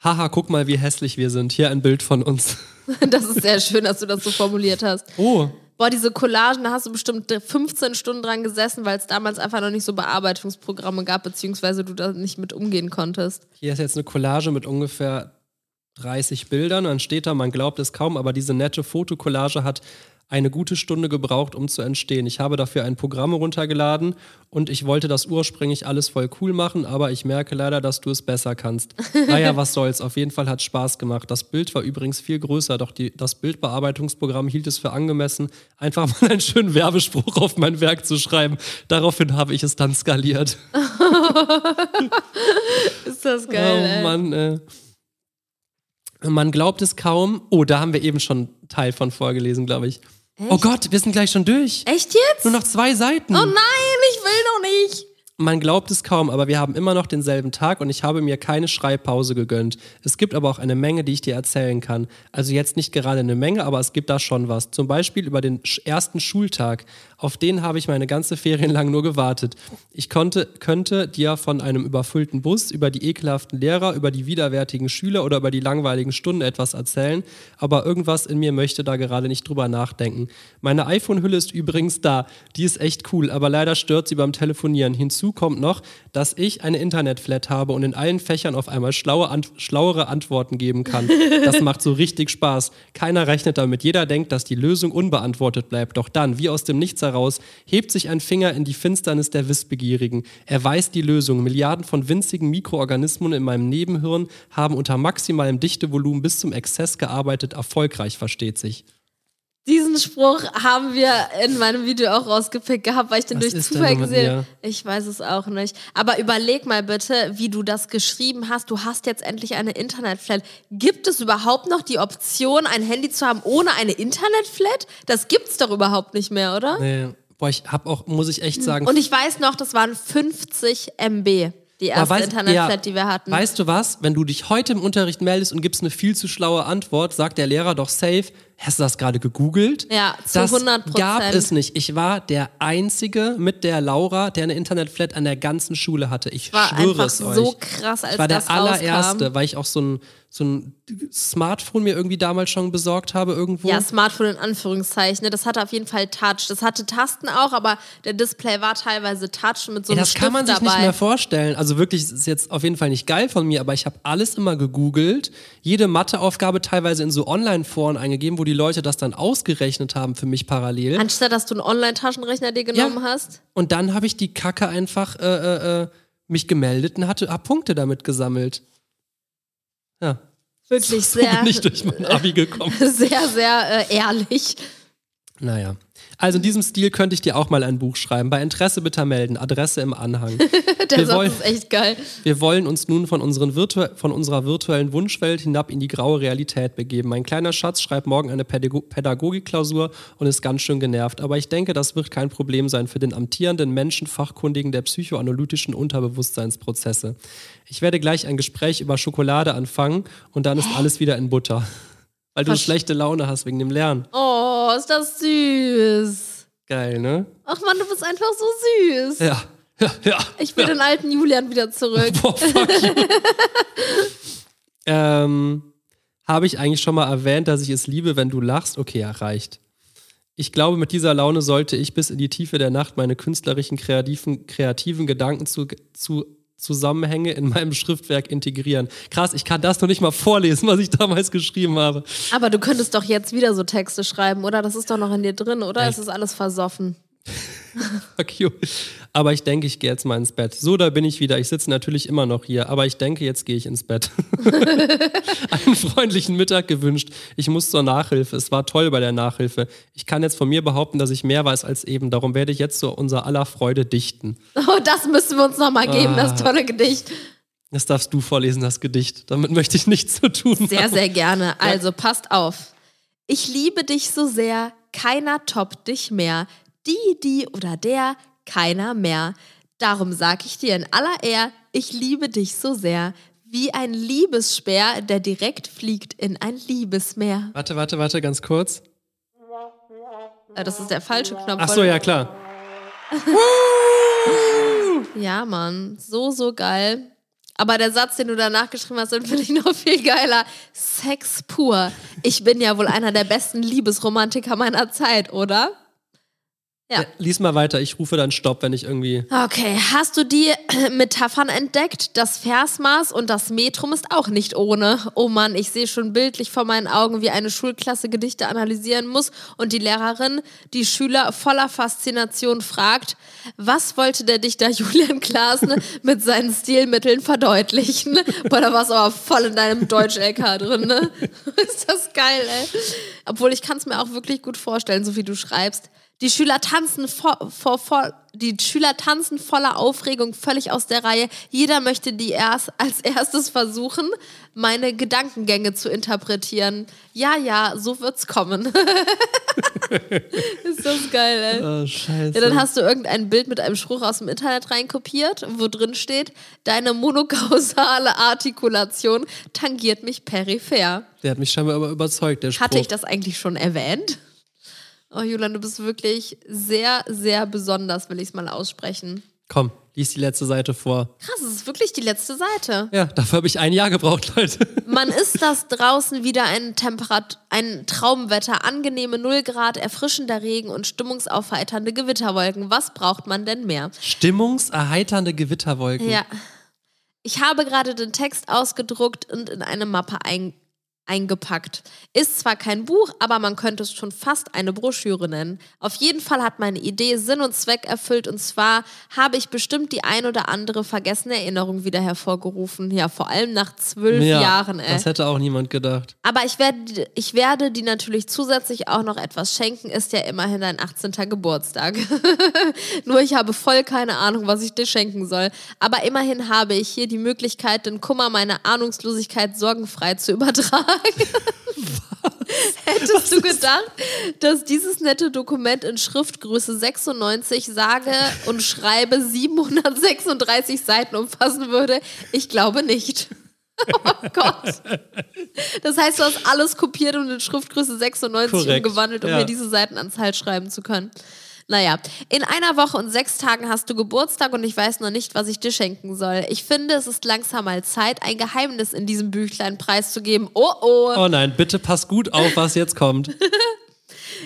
Haha, guck mal, wie hässlich wir sind. Hier ein Bild von uns. *laughs* Das ist sehr schön, dass du das so formuliert hast. Oh, Boah, diese Collagen, da hast du bestimmt 15 Stunden dran gesessen, weil es damals einfach noch nicht so Bearbeitungsprogramme gab, beziehungsweise du da nicht mit umgehen konntest. Hier ist jetzt eine Collage mit ungefähr 30 Bildern. Dann steht da, man glaubt es kaum, aber diese nette Fotokollage hat eine gute Stunde gebraucht, um zu entstehen. Ich habe dafür ein Programm runtergeladen und ich wollte das ursprünglich alles voll cool machen, aber ich merke leider, dass du es besser kannst. *laughs* Naja, was soll's. Auf jeden Fall hat Spaß gemacht. Das Bild war übrigens viel größer, doch die, das Bildbearbeitungsprogramm hielt es für angemessen, einfach mal einen schönen Werbespruch auf mein Werk zu schreiben. Daraufhin habe ich es dann skaliert. *laughs* Ist das geil, oh ey. Mann, äh. Man glaubt es kaum. Oh, da haben wir eben schon einen Teil von vorgelesen, glaube ich. Oh Gott, wir sind gleich schon durch. Echt jetzt? Nur noch zwei Seiten. Oh nein, ich will noch nicht. Man glaubt es kaum, aber wir haben immer noch denselben Tag und ich habe mir keine Schreibpause gegönnt. Es gibt aber auch eine Menge, die ich dir erzählen kann. Also jetzt nicht gerade eine Menge, aber es gibt da schon was. Zum Beispiel über den ersten Schultag. Auf den habe ich meine ganze Ferien lang nur gewartet. Ich konnte, könnte dir von einem überfüllten Bus, über die ekelhaften Lehrer, über die widerwärtigen Schüler oder über die langweiligen Stunden etwas erzählen, aber irgendwas in mir möchte da gerade nicht drüber nachdenken. Meine iPhone-Hülle ist übrigens da. Die ist echt cool, aber leider stört sie beim Telefonieren. Hinzu kommt noch, dass ich eine Internetflat habe und in allen Fächern auf einmal schlaue Ant schlauere Antworten geben kann. Das *laughs* macht so richtig Spaß. Keiner rechnet damit. Jeder denkt, dass die Lösung unbeantwortet bleibt. Doch dann, wie aus dem Nichts heraus, hebt sich ein Finger in die Finsternis der Wissbegierigen. Er weiß die Lösung. Milliarden von winzigen Mikroorganismen in meinem Nebenhirn haben unter maximalem Dichtevolumen bis zum Exzess gearbeitet. Erfolgreich, versteht sich. Diesen Spruch haben wir in meinem Video auch rausgepickt gehabt, weil ich den Was durch Zufall gesehen habe. Ich weiß es auch nicht. Aber überleg mal bitte, wie du das geschrieben hast. Du hast jetzt endlich eine Internetflat. Gibt es überhaupt noch die Option, ein Handy zu haben ohne eine Internetflat? Das gibt's doch überhaupt nicht mehr, oder? Nee. Boah, ich hab auch, muss ich echt sagen, Und ich weiß noch, das waren 50 MB, die erste weißt- Internetflat, ja, die wir hatten. Weißt du was? Wenn du dich heute im Unterricht meldest und gibst eine viel zu schlaue Antwort, sagt der Lehrer doch safe, hast du das gerade gegoogelt? Ja, zu das 100%. gab es nicht. Ich war der Einzige mit der Laura, der eine Internetflat an der ganzen Schule hatte. Ich war schwöre es euch. so krass, als ich war der allererste, rauskam. weil ich auch so ein, so ein Smartphone mir irgendwie damals schon besorgt habe irgendwo. Ja, Smartphone in Anführungszeichen. ne? Das hatte auf jeden Fall Touch. Das hatte Tasten auch, aber der Display war teilweise Touch mit so Ja, einem das kann man Stift sich dabei. nicht mehr vorstellen. Also wirklich, das ist jetzt auf jeden Fall nicht geil von mir, aber ich habe alles immer gegoogelt, jede Matheaufgabe teilweise in so Online-Foren eingegeben, wo die Leute das dann ausgerechnet haben für mich parallel. Anstatt dass du einen Online-Taschenrechner dir genommen hast. Und dann habe ich die Kacke einfach äh, äh, äh, mich gemeldet und hatte hab Punkte damit gesammelt. Ja. Wirklich *laughs* So bin sehr, ich durch mein Abi gekommen. *laughs* sehr, sehr äh, ehrlich. Naja. Also in diesem Stil könnte ich dir auch mal ein Buch schreiben. Bei Interesse bitte melden. Adresse im Anhang. *laughs* Der Wir Satz wollen- ist echt geil. Wir wollen uns nun von, unseren virtu von unserer virtuellen Wunschwelt hinab in die graue Realität begeben. Mein kleiner Schatz schreibt morgen eine Pädago Pädagogikklausur und ist ganz schön genervt. Aber ich denke, das wird kein Problem sein für den amtierenden Menschenfachkundigen der psychoanalytischen Unterbewusstseinsprozesse. Ich werde gleich ein Gespräch über Schokolade anfangen und dann ist alles wieder in Butter. Weil du Versch- schlechte Laune hast wegen dem Lernen. Oh, ist das süß. Geil, ne? Ach man, du bist einfach so süß. Ja. Ja, ja. Ich will den alten Julian wieder zurück. Boah, fuck you. *laughs* ähm, Habe ich eigentlich schon mal erwähnt, dass ich es liebe, wenn du lachst? Okay, ja, reicht. Ich glaube, mit dieser Laune sollte ich bis in die Tiefe der Nacht meine künstlerischen, kreativen, kreativen Gedanken zu, zu Zusammenhänge in meinem Schriftwerk integrieren. Krass, ich kann das noch nicht mal vorlesen, was ich damals geschrieben habe. Aber du könntest doch jetzt wieder so Texte schreiben, oder? Das ist doch noch in dir drin, oder? Es ist alles versoffen. *laughs* Fuck you. Aber ich denke, ich gehe jetzt mal ins Bett. So, da bin ich wieder. Ich sitze natürlich immer noch hier, aber ich denke, jetzt gehe ich ins Bett. *laughs* Einen freundlichen Mittag gewünscht. Ich muss zur Nachhilfe. Es war toll bei der Nachhilfe. Ich kann jetzt von mir behaupten, dass ich mehr weiß als eben. Darum werde ich jetzt zu unser aller Freude dichten. Oh, das müssen wir uns nochmal geben, Ah. das tolle Gedicht. Das darfst du vorlesen, das Gedicht. Damit möchte ich nichts zu tun Sehr, haben. sehr gerne. Also, passt auf. Ich liebe dich so sehr, keiner toppt dich mehr. Die, die oder der, keiner mehr. Darum sag ich dir in aller Ehr, ich liebe dich so sehr. Wie ein Liebesspeer, der direkt fliegt in ein Liebesmeer. Warte, warte, warte, ganz kurz. Äh, Das ist der falsche Knopf. Ach so, ja, klar. *laughs* Ja, Mann. So, so geil. Aber der Satz, den du danach geschrieben hast, den finde ich noch viel geiler. Sex pur. Ich bin ja wohl einer der besten Liebesromantiker meiner Zeit, oder? Ja. Ja, lies mal weiter. Ich rufe dann Stopp, wenn ich irgendwie. Okay, hast du die äh, Metaphern entdeckt? Das Versmaß und das Metrum ist auch nicht ohne. Oh Mann, ich sehe schon bildlich vor meinen Augen, wie eine Schulklasse Gedichte analysieren muss und die Lehrerin die Schüler voller Faszination fragt, was wollte der Dichter *laughs* Julian Klaassen mit seinen Stilmitteln verdeutlichen? Boah, da war es aber voll in deinem Deutsch-LK drin, ne? *laughs* ist das geil, ey. Obwohl, ich kann es mir auch wirklich gut vorstellen, so wie du schreibst. Die Schüler tanzen vor, vor, vor, die Schüler tanzen voller Aufregung völlig aus der Reihe. Jeder möchte die erst als erstes versuchen, meine Gedankengänge zu interpretieren. Ja, ja, so wird's kommen. *laughs* Ist das geil, ey. Oh, scheiße. Ja, dann hast du irgendein Bild mit einem Spruch aus dem Internet reinkopiert, wo drin steht, deine monokausale Artikulation tangiert mich peripher. Der hat mich scheinbar aber überzeugt, der Spruch. Hatte ich das eigentlich schon erwähnt? Oh, Julian, du bist wirklich sehr, sehr besonders, will ich es mal aussprechen. Komm, lies die letzte Seite vor. Krass, es ist wirklich die letzte Seite. Ja, dafür habe ich ein Jahr gebraucht, *laughs* Leute. Man ist das draußen wieder ein Temperat ein Traumwetter, angenehme 0 Grad, erfrischender Regen und stimmungsaufheiternde Gewitterwolken. Was braucht man denn mehr? Stimmungserheiternde Gewitterwolken. Ja. Ich habe gerade den Text ausgedruckt und in eine Mappe ein, eingepackt. Ist zwar kein Buch, aber man könnte es schon fast eine Broschüre nennen. Auf jeden Fall hat meine Idee Sinn und Zweck erfüllt und zwar habe ich bestimmt die ein oder andere vergessene Erinnerung wieder hervorgerufen. Ja, vor allem nach zwölf Ja, Jahren, ey. Das hätte auch niemand gedacht. Aber ich werde, ich werde die natürlich zusätzlich auch noch etwas schenken. Ist ja immerhin dein 18. Geburtstag. *laughs* Nur ich habe voll keine Ahnung, was ich dir schenken soll. Aber immerhin habe ich hier die Möglichkeit, den Kummer meiner Ahnungslosigkeit sorgenfrei zu *laughs* übertragen. *laughs* Hättest du gedacht, dass dieses nette Dokument in Schriftgröße 96 sage und schreibe 736 Seiten umfassen würde? Ich glaube nicht. *laughs* Oh Gott. Das heißt, du hast alles kopiert und in Schriftgröße 96 Korrekt, umgewandelt, um ja. mir diese Seitenanzahl schreiben zu können. Naja, in einer Woche und sechs Tagen hast du Geburtstag und ich weiß noch nicht, was ich dir schenken soll. Ich finde, es ist langsam mal Zeit, ein Geheimnis in diesem Büchlein preiszugeben. Oh oh. Oh nein, bitte pass gut auf, was jetzt kommt. *laughs*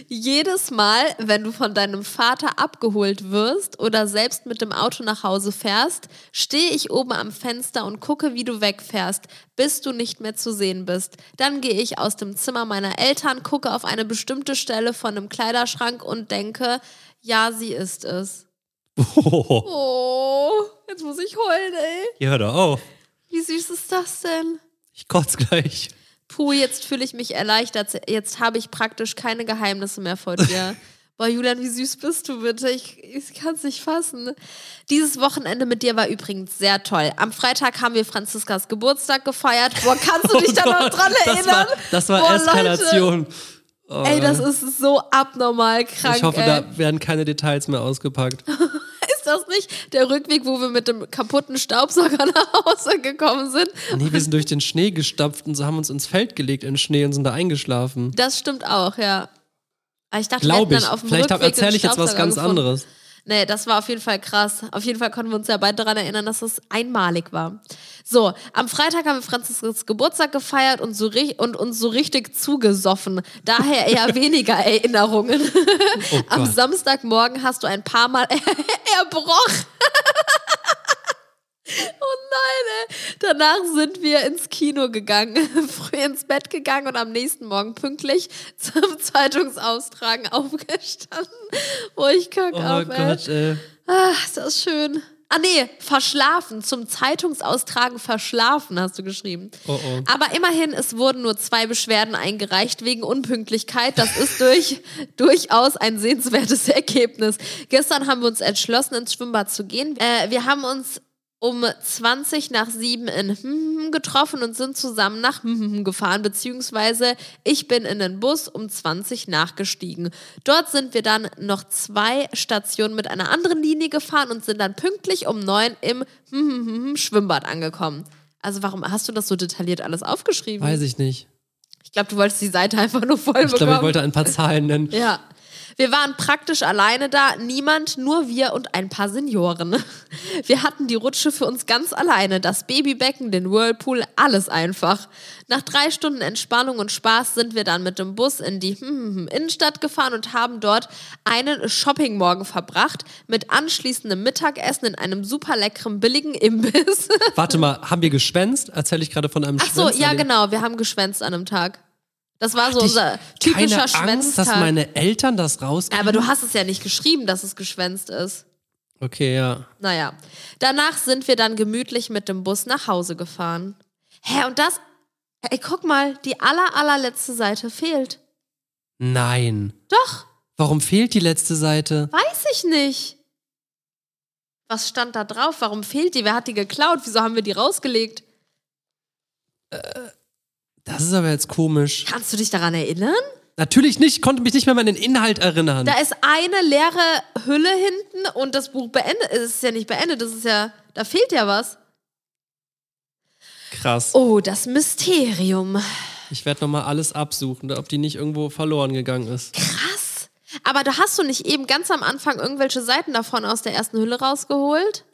Jedes Mal, wenn du von deinem Vater abgeholt wirst oder selbst mit dem Auto nach Hause fährst, stehe ich oben am Fenster und gucke, wie du wegfährst, bis du nicht mehr zu sehen bist. Dann gehe ich aus dem Zimmer meiner Eltern, gucke auf eine bestimmte Stelle von einem Kleiderschrank und denke, ja, sie ist es. Oh, Oh, jetzt muss ich heulen, ey. ja, hör doch auf. Wie süß ist das denn? Ich kotz gleich. Puh, jetzt fühle ich mich erleichtert. Jetzt habe ich praktisch keine Geheimnisse mehr vor dir. *laughs* Boah, Julian, wie süß bist du bitte? Ich, ich kann es nicht fassen. Dieses Wochenende mit dir war übrigens sehr toll. Am Freitag haben wir Franziskas Geburtstag gefeiert. Boah, kannst du *laughs* dich da noch dran Oh das erinnern? war, das war Boah, Leute. Eskalation. Oh, Ey, das ist so abnormal krank. ich hoffe, ey. da werden keine Details mehr ausgepackt. *laughs* Ist das nicht der Rückweg, wo wir mit dem kaputten Staubsauger *laughs* nach Hause gekommen sind? Nee, wir sind durch den Schnee gestapft und so haben uns ins Feld gelegt in den Schnee und sind da eingeschlafen. Das stimmt auch, ja. Aber ich dachte, Glaube wir ich. dann auf dem Vielleicht erzähle ich jetzt was ganz gefunden. anderes. Nee, das war auf jeden Fall krass. Auf jeden Fall konnten wir uns ja beide daran erinnern, dass es einmalig war. So, am Freitag haben wir Franziskus Geburtstag gefeiert und, so, und uns so richtig zugesoffen. Daher eher *laughs* weniger Erinnerungen. Oh Am. Samstagmorgen hast du ein paar Mal *laughs* erbrochen. Ey. Danach sind wir ins Kino gegangen, *laughs* früh ins Bett gegangen und am nächsten Morgen pünktlich zum *laughs* Zeitungsaustragen aufgestanden. Oh, ich kack Oh auf, ey. Gott, ey. Ah, ist das schön. Ah nee, verschlafen. Zum Zeitungsaustragen verschlafen, hast du geschrieben. Oh, oh. Aber immerhin, es wurden nur zwei Beschwerden eingereicht wegen Unpünktlichkeit. Das ist durch, *laughs* durchaus ein sehenswertes Ergebnis. Gestern haben wir uns entschlossen, ins Schwimmbad zu gehen. Äh, wir haben uns um 20 nach 7 in hm getroffen und sind zusammen nach hm gefahren, beziehungsweise ich bin in den Bus um 20 nachgestiegen. Dort sind wir dann noch zwei Stationen mit einer anderen Linie gefahren und sind dann pünktlich um 9 im hm Schwimmbad angekommen. Also warum hast du das so detailliert alles aufgeschrieben? Weiß ich nicht. Ich glaube, du wolltest die Seite einfach nur voll Ich glaube, ich wollte ein paar Zahlen nennen. ja. Wir waren praktisch alleine da, niemand, nur wir und ein paar Senioren. *laughs* Wir hatten die Rutsche für uns ganz alleine, das Babybecken, den Whirlpool, alles einfach. Nach drei Stunden Entspannung und Spaß sind wir dann mit dem Bus in die hm, Innenstadt gefahren und haben dort einen Shoppingmorgen verbracht mit anschließendem Mittagessen in einem super leckeren, billigen Imbiss. *laughs* Warte mal, haben wir geschwänzt? Erzähle ich gerade von einem Ach so, Schwänzerleben? ja genau, wir haben geschwänzt an einem Tag. Das war so unser typischer keine Angst, Schwänztag. dass meine Eltern das rauskriegen? Aber du hast es ja nicht geschrieben, dass es geschwänzt ist. Okay, ja. Naja. Danach sind wir dann gemütlich mit dem Bus nach Hause gefahren. Hä, und das. Ey, guck mal, die aller, allerletzte Seite fehlt. Nein. Doch, Warum fehlt die letzte Seite? weiß ich nicht. Was stand da drauf? Warum fehlt die? Wer hat die geklaut? Wieso haben wir die rausgelegt? Das ist aber jetzt komisch. Kannst du dich daran erinnern? Natürlich nicht, ich konnte mich nicht mehr an den Inhalt erinnern. Da ist eine leere Hülle hinten und das Buch beendet. Es ist ja nicht beendet, das ist ja. Da fehlt ja was. Krass. Oh, das Mysterium. Ich werde nochmal alles absuchen, ob die nicht irgendwo verloren gegangen ist. Krass. Aber da hast du nicht eben ganz am Anfang irgendwelche Seiten davon aus der ersten Hülle rausgeholt?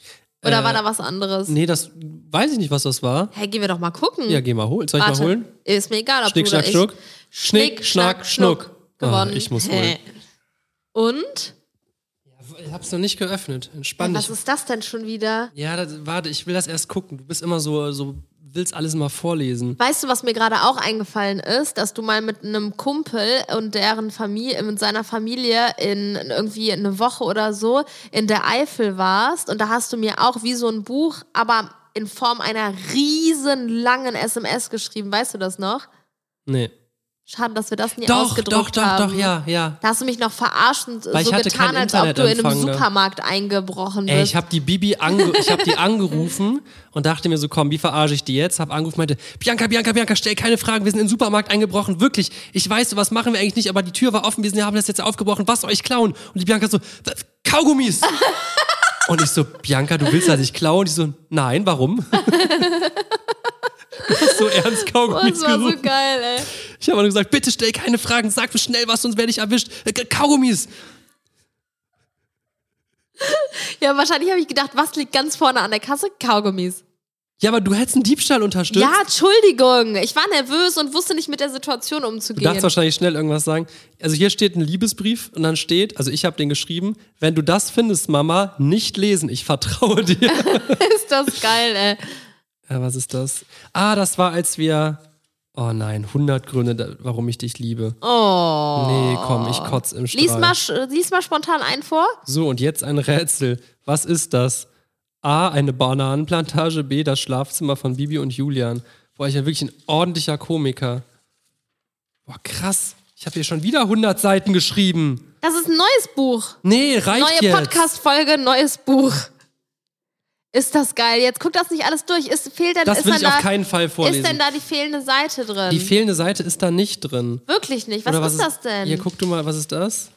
Oder Äh, war da was anderes? Nee, das weiß ich nicht, was das war. Hey, gehen wir doch mal gucken. Ja, geh mal holen. Soll ich Warte. mal holen? Ist mir egal, ob Schnick, du schnack, oder ich. schnuck. Schnick, schnack, schnuck. Gewonnen. Ah, ich muss holen. Und? Ich hab's noch nicht geöffnet. Entspann Was dich. ist das denn schon wieder? Ja, das, warte, ich will das erst gucken. Du bist immer so, so willst alles mal vorlesen. Weißt du, was mir gerade auch eingefallen ist, dass du mal mit einem Kumpel und deren Familie, mit seiner Familie in irgendwie eine Woche oder so in der Eifel warst und da hast du mir auch wie so ein Buch, aber in Form einer riesen langen SMS geschrieben. Weißt du das noch? Nee. Schade, dass wir das nie Doch, ausgedruckt doch, doch, haben. doch, ja, ja. Da hast du mich noch verarscht und Weil ich so getan, als ob du in einem ne? Supermarkt eingebrochen bist. Ey, ich habe die Bibi ange ich hab die angerufen und dachte mir so, komm, wie verarsche ich die jetzt? Hab angerufen, meinte, Bianca, Bianca, Bianca, stell keine Fragen, wir sind in den Supermarkt eingebrochen, wirklich. Ich weiß, was machen wir eigentlich nicht, aber die Tür war offen, wir sind, haben das jetzt aufgebrochen, was soll ich klauen? Und die Bianca so, "Was? Kaugummis. *laughs* und ich so, Bianca, du willst das nicht klauen? Und die so, nein, warum? *laughs* Du *laughs* hast so ernst Oh, Kaugummis das war so gesucht. geil, ey. Ich habe nur gesagt, bitte stell keine Fragen, sag mir schnell was, sonst werde ich erwischt. Äh, Kaugummis. Ja, wahrscheinlich habe ich gedacht, was liegt ganz vorne an der Kasse? Kaugummis. Ja, aber du hättest einen Diebstahl unterstützt. Ja, Entschuldigung. Ich war nervös und wusste nicht mit der Situation Du umzugehen. darfst wahrscheinlich schnell irgendwas sagen. Also hier steht ein Liebesbrief und dann steht, also ich habe den geschrieben, wenn du das findest, Mama, nicht lesen, ich vertraue dir. *laughs* ist das geil, ey. Ja, was ist das? Ah, das war, als wir, oh nein, 100 Gründe, warum ich dich liebe. Oh. Nee, komm, ich kotz im Strahl. Lies mal, lies mal spontan ein vor. So, und jetzt ein Rätsel. Was ist das? A, eine Bananenplantage, B, das Schlafzimmer von Bibi und Julian. Boah, ich bin wirklich ein ordentlicher Komiker. Boah, krass. Ich habe hier schon wieder 100 Seiten geschrieben. Das ist ein neues Buch. Nee, reicht Neue jetzt. Podcast-Folge, neues Buch. Ist das geil. Jetzt guck das nicht alles durch. Ist, fehlt denn, Das ist will ich auf da, keinen Fall Ist vorlesen. denn da die fehlende Seite drin? Die fehlende Seite ist da nicht drin. Wirklich nicht. Was Oder ist das denn? Hier, guck du mal, was ist das?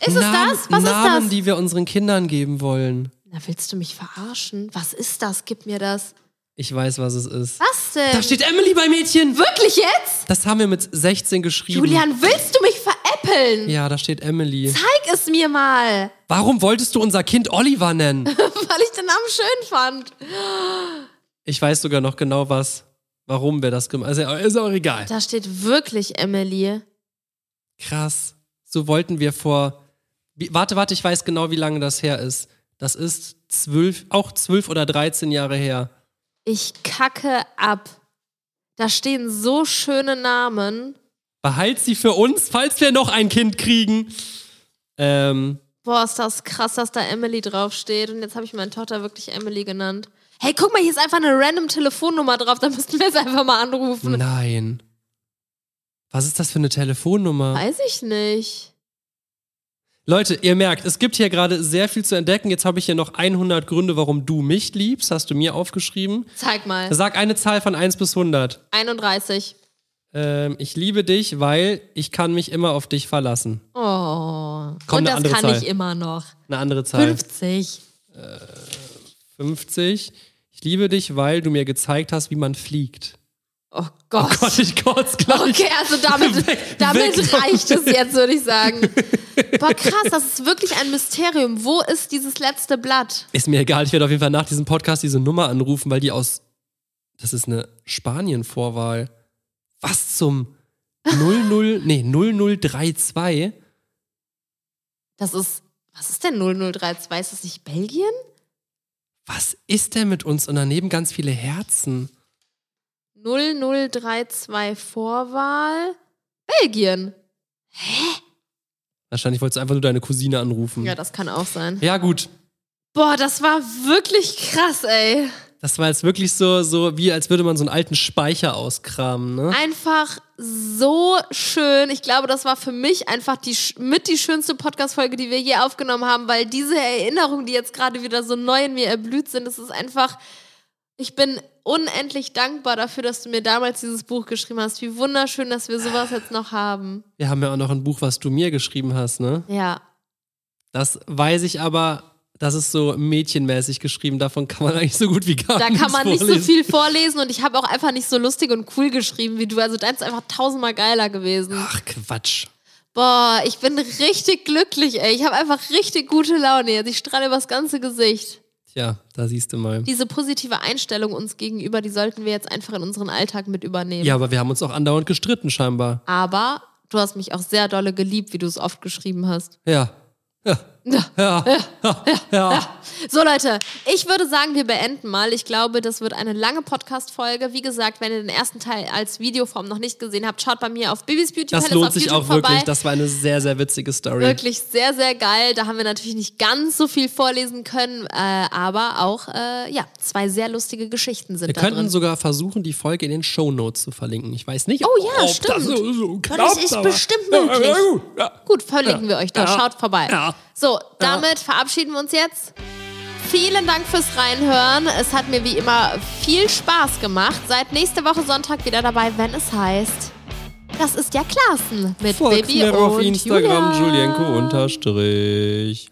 ist es Namen, das? Was Namen, ist das? die wir unseren Kindern geben wollen. Na, willst du mich verarschen? Was ist das? Gib mir das. Ich weiß, was es ist. Was denn? Da steht Emily bei Mädchen. Wirklich jetzt? Das haben wir mit 16 geschrieben. Julian, willst du mich veräppeln? Ja, da steht Emily. Zeig es mir mal. Warum wolltest du unser Kind Oliver nennen? *laughs* Weil ich den Namen schön fand. Ich weiß sogar noch genau was, warum wir das gemacht haben. Also, ist auch egal. Da steht wirklich Emily. Krass. So wollten wir vor. Warte, warte, ich weiß genau, wie lange das her ist. Das ist zwölf, auch zwölf oder 13 Jahre her. Ich kacke ab. Da stehen so schöne Namen. Behalt sie für uns, falls wir noch ein Kind kriegen. Ähm, Boah, ist das krass, dass da Emily draufsteht. Und jetzt habe ich meine Tochter wirklich Emily genannt. Hey, guck mal, hier ist einfach eine random Telefonnummer drauf. Da müssten wir jetzt einfach mal anrufen. nein. Was ist das für eine Telefonnummer? Weiß ich nicht. Leute, ihr merkt, es gibt hier gerade sehr viel zu entdecken. Jetzt habe ich hier noch 100 Gründe, warum du mich liebst. Hast du mir aufgeschrieben? Zeig mal. Sag eine Zahl von 1 bis 100. 31. Ähm, ich liebe dich, weil ich kann mich immer auf dich verlassen. Oh. Komm, Und das kann Zahl. ich immer noch. Eine andere Zahl. 50. 50. Ich liebe dich, weil du mir gezeigt hast, wie man fliegt. Oh Gott. Gott, ich kotz gleich. Okay, also damit, *laughs* Weg- damit weg. reicht es jetzt, würde ich sagen. *laughs* Boah, krass, das ist wirklich ein Mysterium. Wo ist dieses letzte Blatt? Ist mir egal, ich werde auf jeden Fall nach diesem Podcast diese Nummer anrufen, weil die aus. Das ist eine Spanien-Vorwahl. Was zum 00. *laughs* Nee, 0032. Das ist, was ist denn 0032? Ist das nicht Belgien? Was ist denn mit uns? Und daneben ganz viele Herzen. 0032 Vorwahl. Belgien. Wahrscheinlich wolltest du einfach nur deine Cousine anrufen. Ja, das kann auch sein. Ja, gut. Boah, das war wirklich krass, ey. Das war jetzt wirklich so, so wie als würde man so einen alten Speicher auskramen, ne? Einfach so schön. Ich glaube, das war für mich einfach die mit die schönste Podcast-Folge, die wir je aufgenommen haben, weil diese Erinnerungen, die jetzt gerade wieder so neu in mir erblüht sind, das ist einfach. Ich bin unendlich dankbar dafür, dass du mir damals dieses Buch geschrieben hast. Wie wunderschön, dass wir sowas jetzt noch haben. Wir haben ja auch noch ein Buch, was du mir geschrieben hast, ne? Ja. Das weiß ich aber, das ist so mädchenmäßig geschrieben. Davon kann man eigentlich so gut wie gar Da nichts kann man nicht so viel vorlesen und ich habe auch einfach nicht so lustig und cool geschrieben wie du. Also deins ist einfach tausendmal geiler gewesen. Ach, Quatsch. Boah, ich bin richtig glücklich, ey. Ich habe einfach richtig gute Laune jetzt. Ich strahle übers ganze Gesicht. Tja, da siehst du mal. Diese positive Einstellung uns gegenüber, die sollten wir jetzt einfach in unseren Alltag mit übernehmen. Ja, aber wir haben uns auch andauernd gestritten, scheinbar. Aber du hast mich auch sehr dolle geliebt, wie du es oft geschrieben hast. Ja. Ja. Ja. Ja. Ja. ja. So Leute, ich würde sagen, wir beenden mal. Ich glaube, das wird eine lange Podcast-Folge. Wie gesagt, wenn ihr den ersten Teil als Videoform noch nicht gesehen habt, schaut bei mir auf Bibis Beauty Das Palace lohnt auf sich YouTube auch wirklich. vorbei. Das war eine sehr, sehr witzige Story. Wirklich sehr, sehr geil. Da haben wir natürlich nicht ganz so viel vorlesen können, äh, aber auch äh, ja, zwei sehr lustige Geschichten sind Wir da könnten drin. sogar versuchen, die Folge in den Shownotes zu verlinken. Ich weiß nicht, Oh ja, ob stimmt. das so, so Das klappt, ist aber- bestimmt möglich. Gut. Verlinken wir euch da. Schaut vorbei. Ja. So, damit verabschieden wir uns jetzt. Vielen Dank fürs Reinhören. Es hat mir wie immer viel Spaß gemacht. Seid nächste Woche Sonntag wieder dabei, wenn es heißt. Das ist ja Klassen mit Folgt Baby mir und auf Instagram Julia. Julienko unterstrich.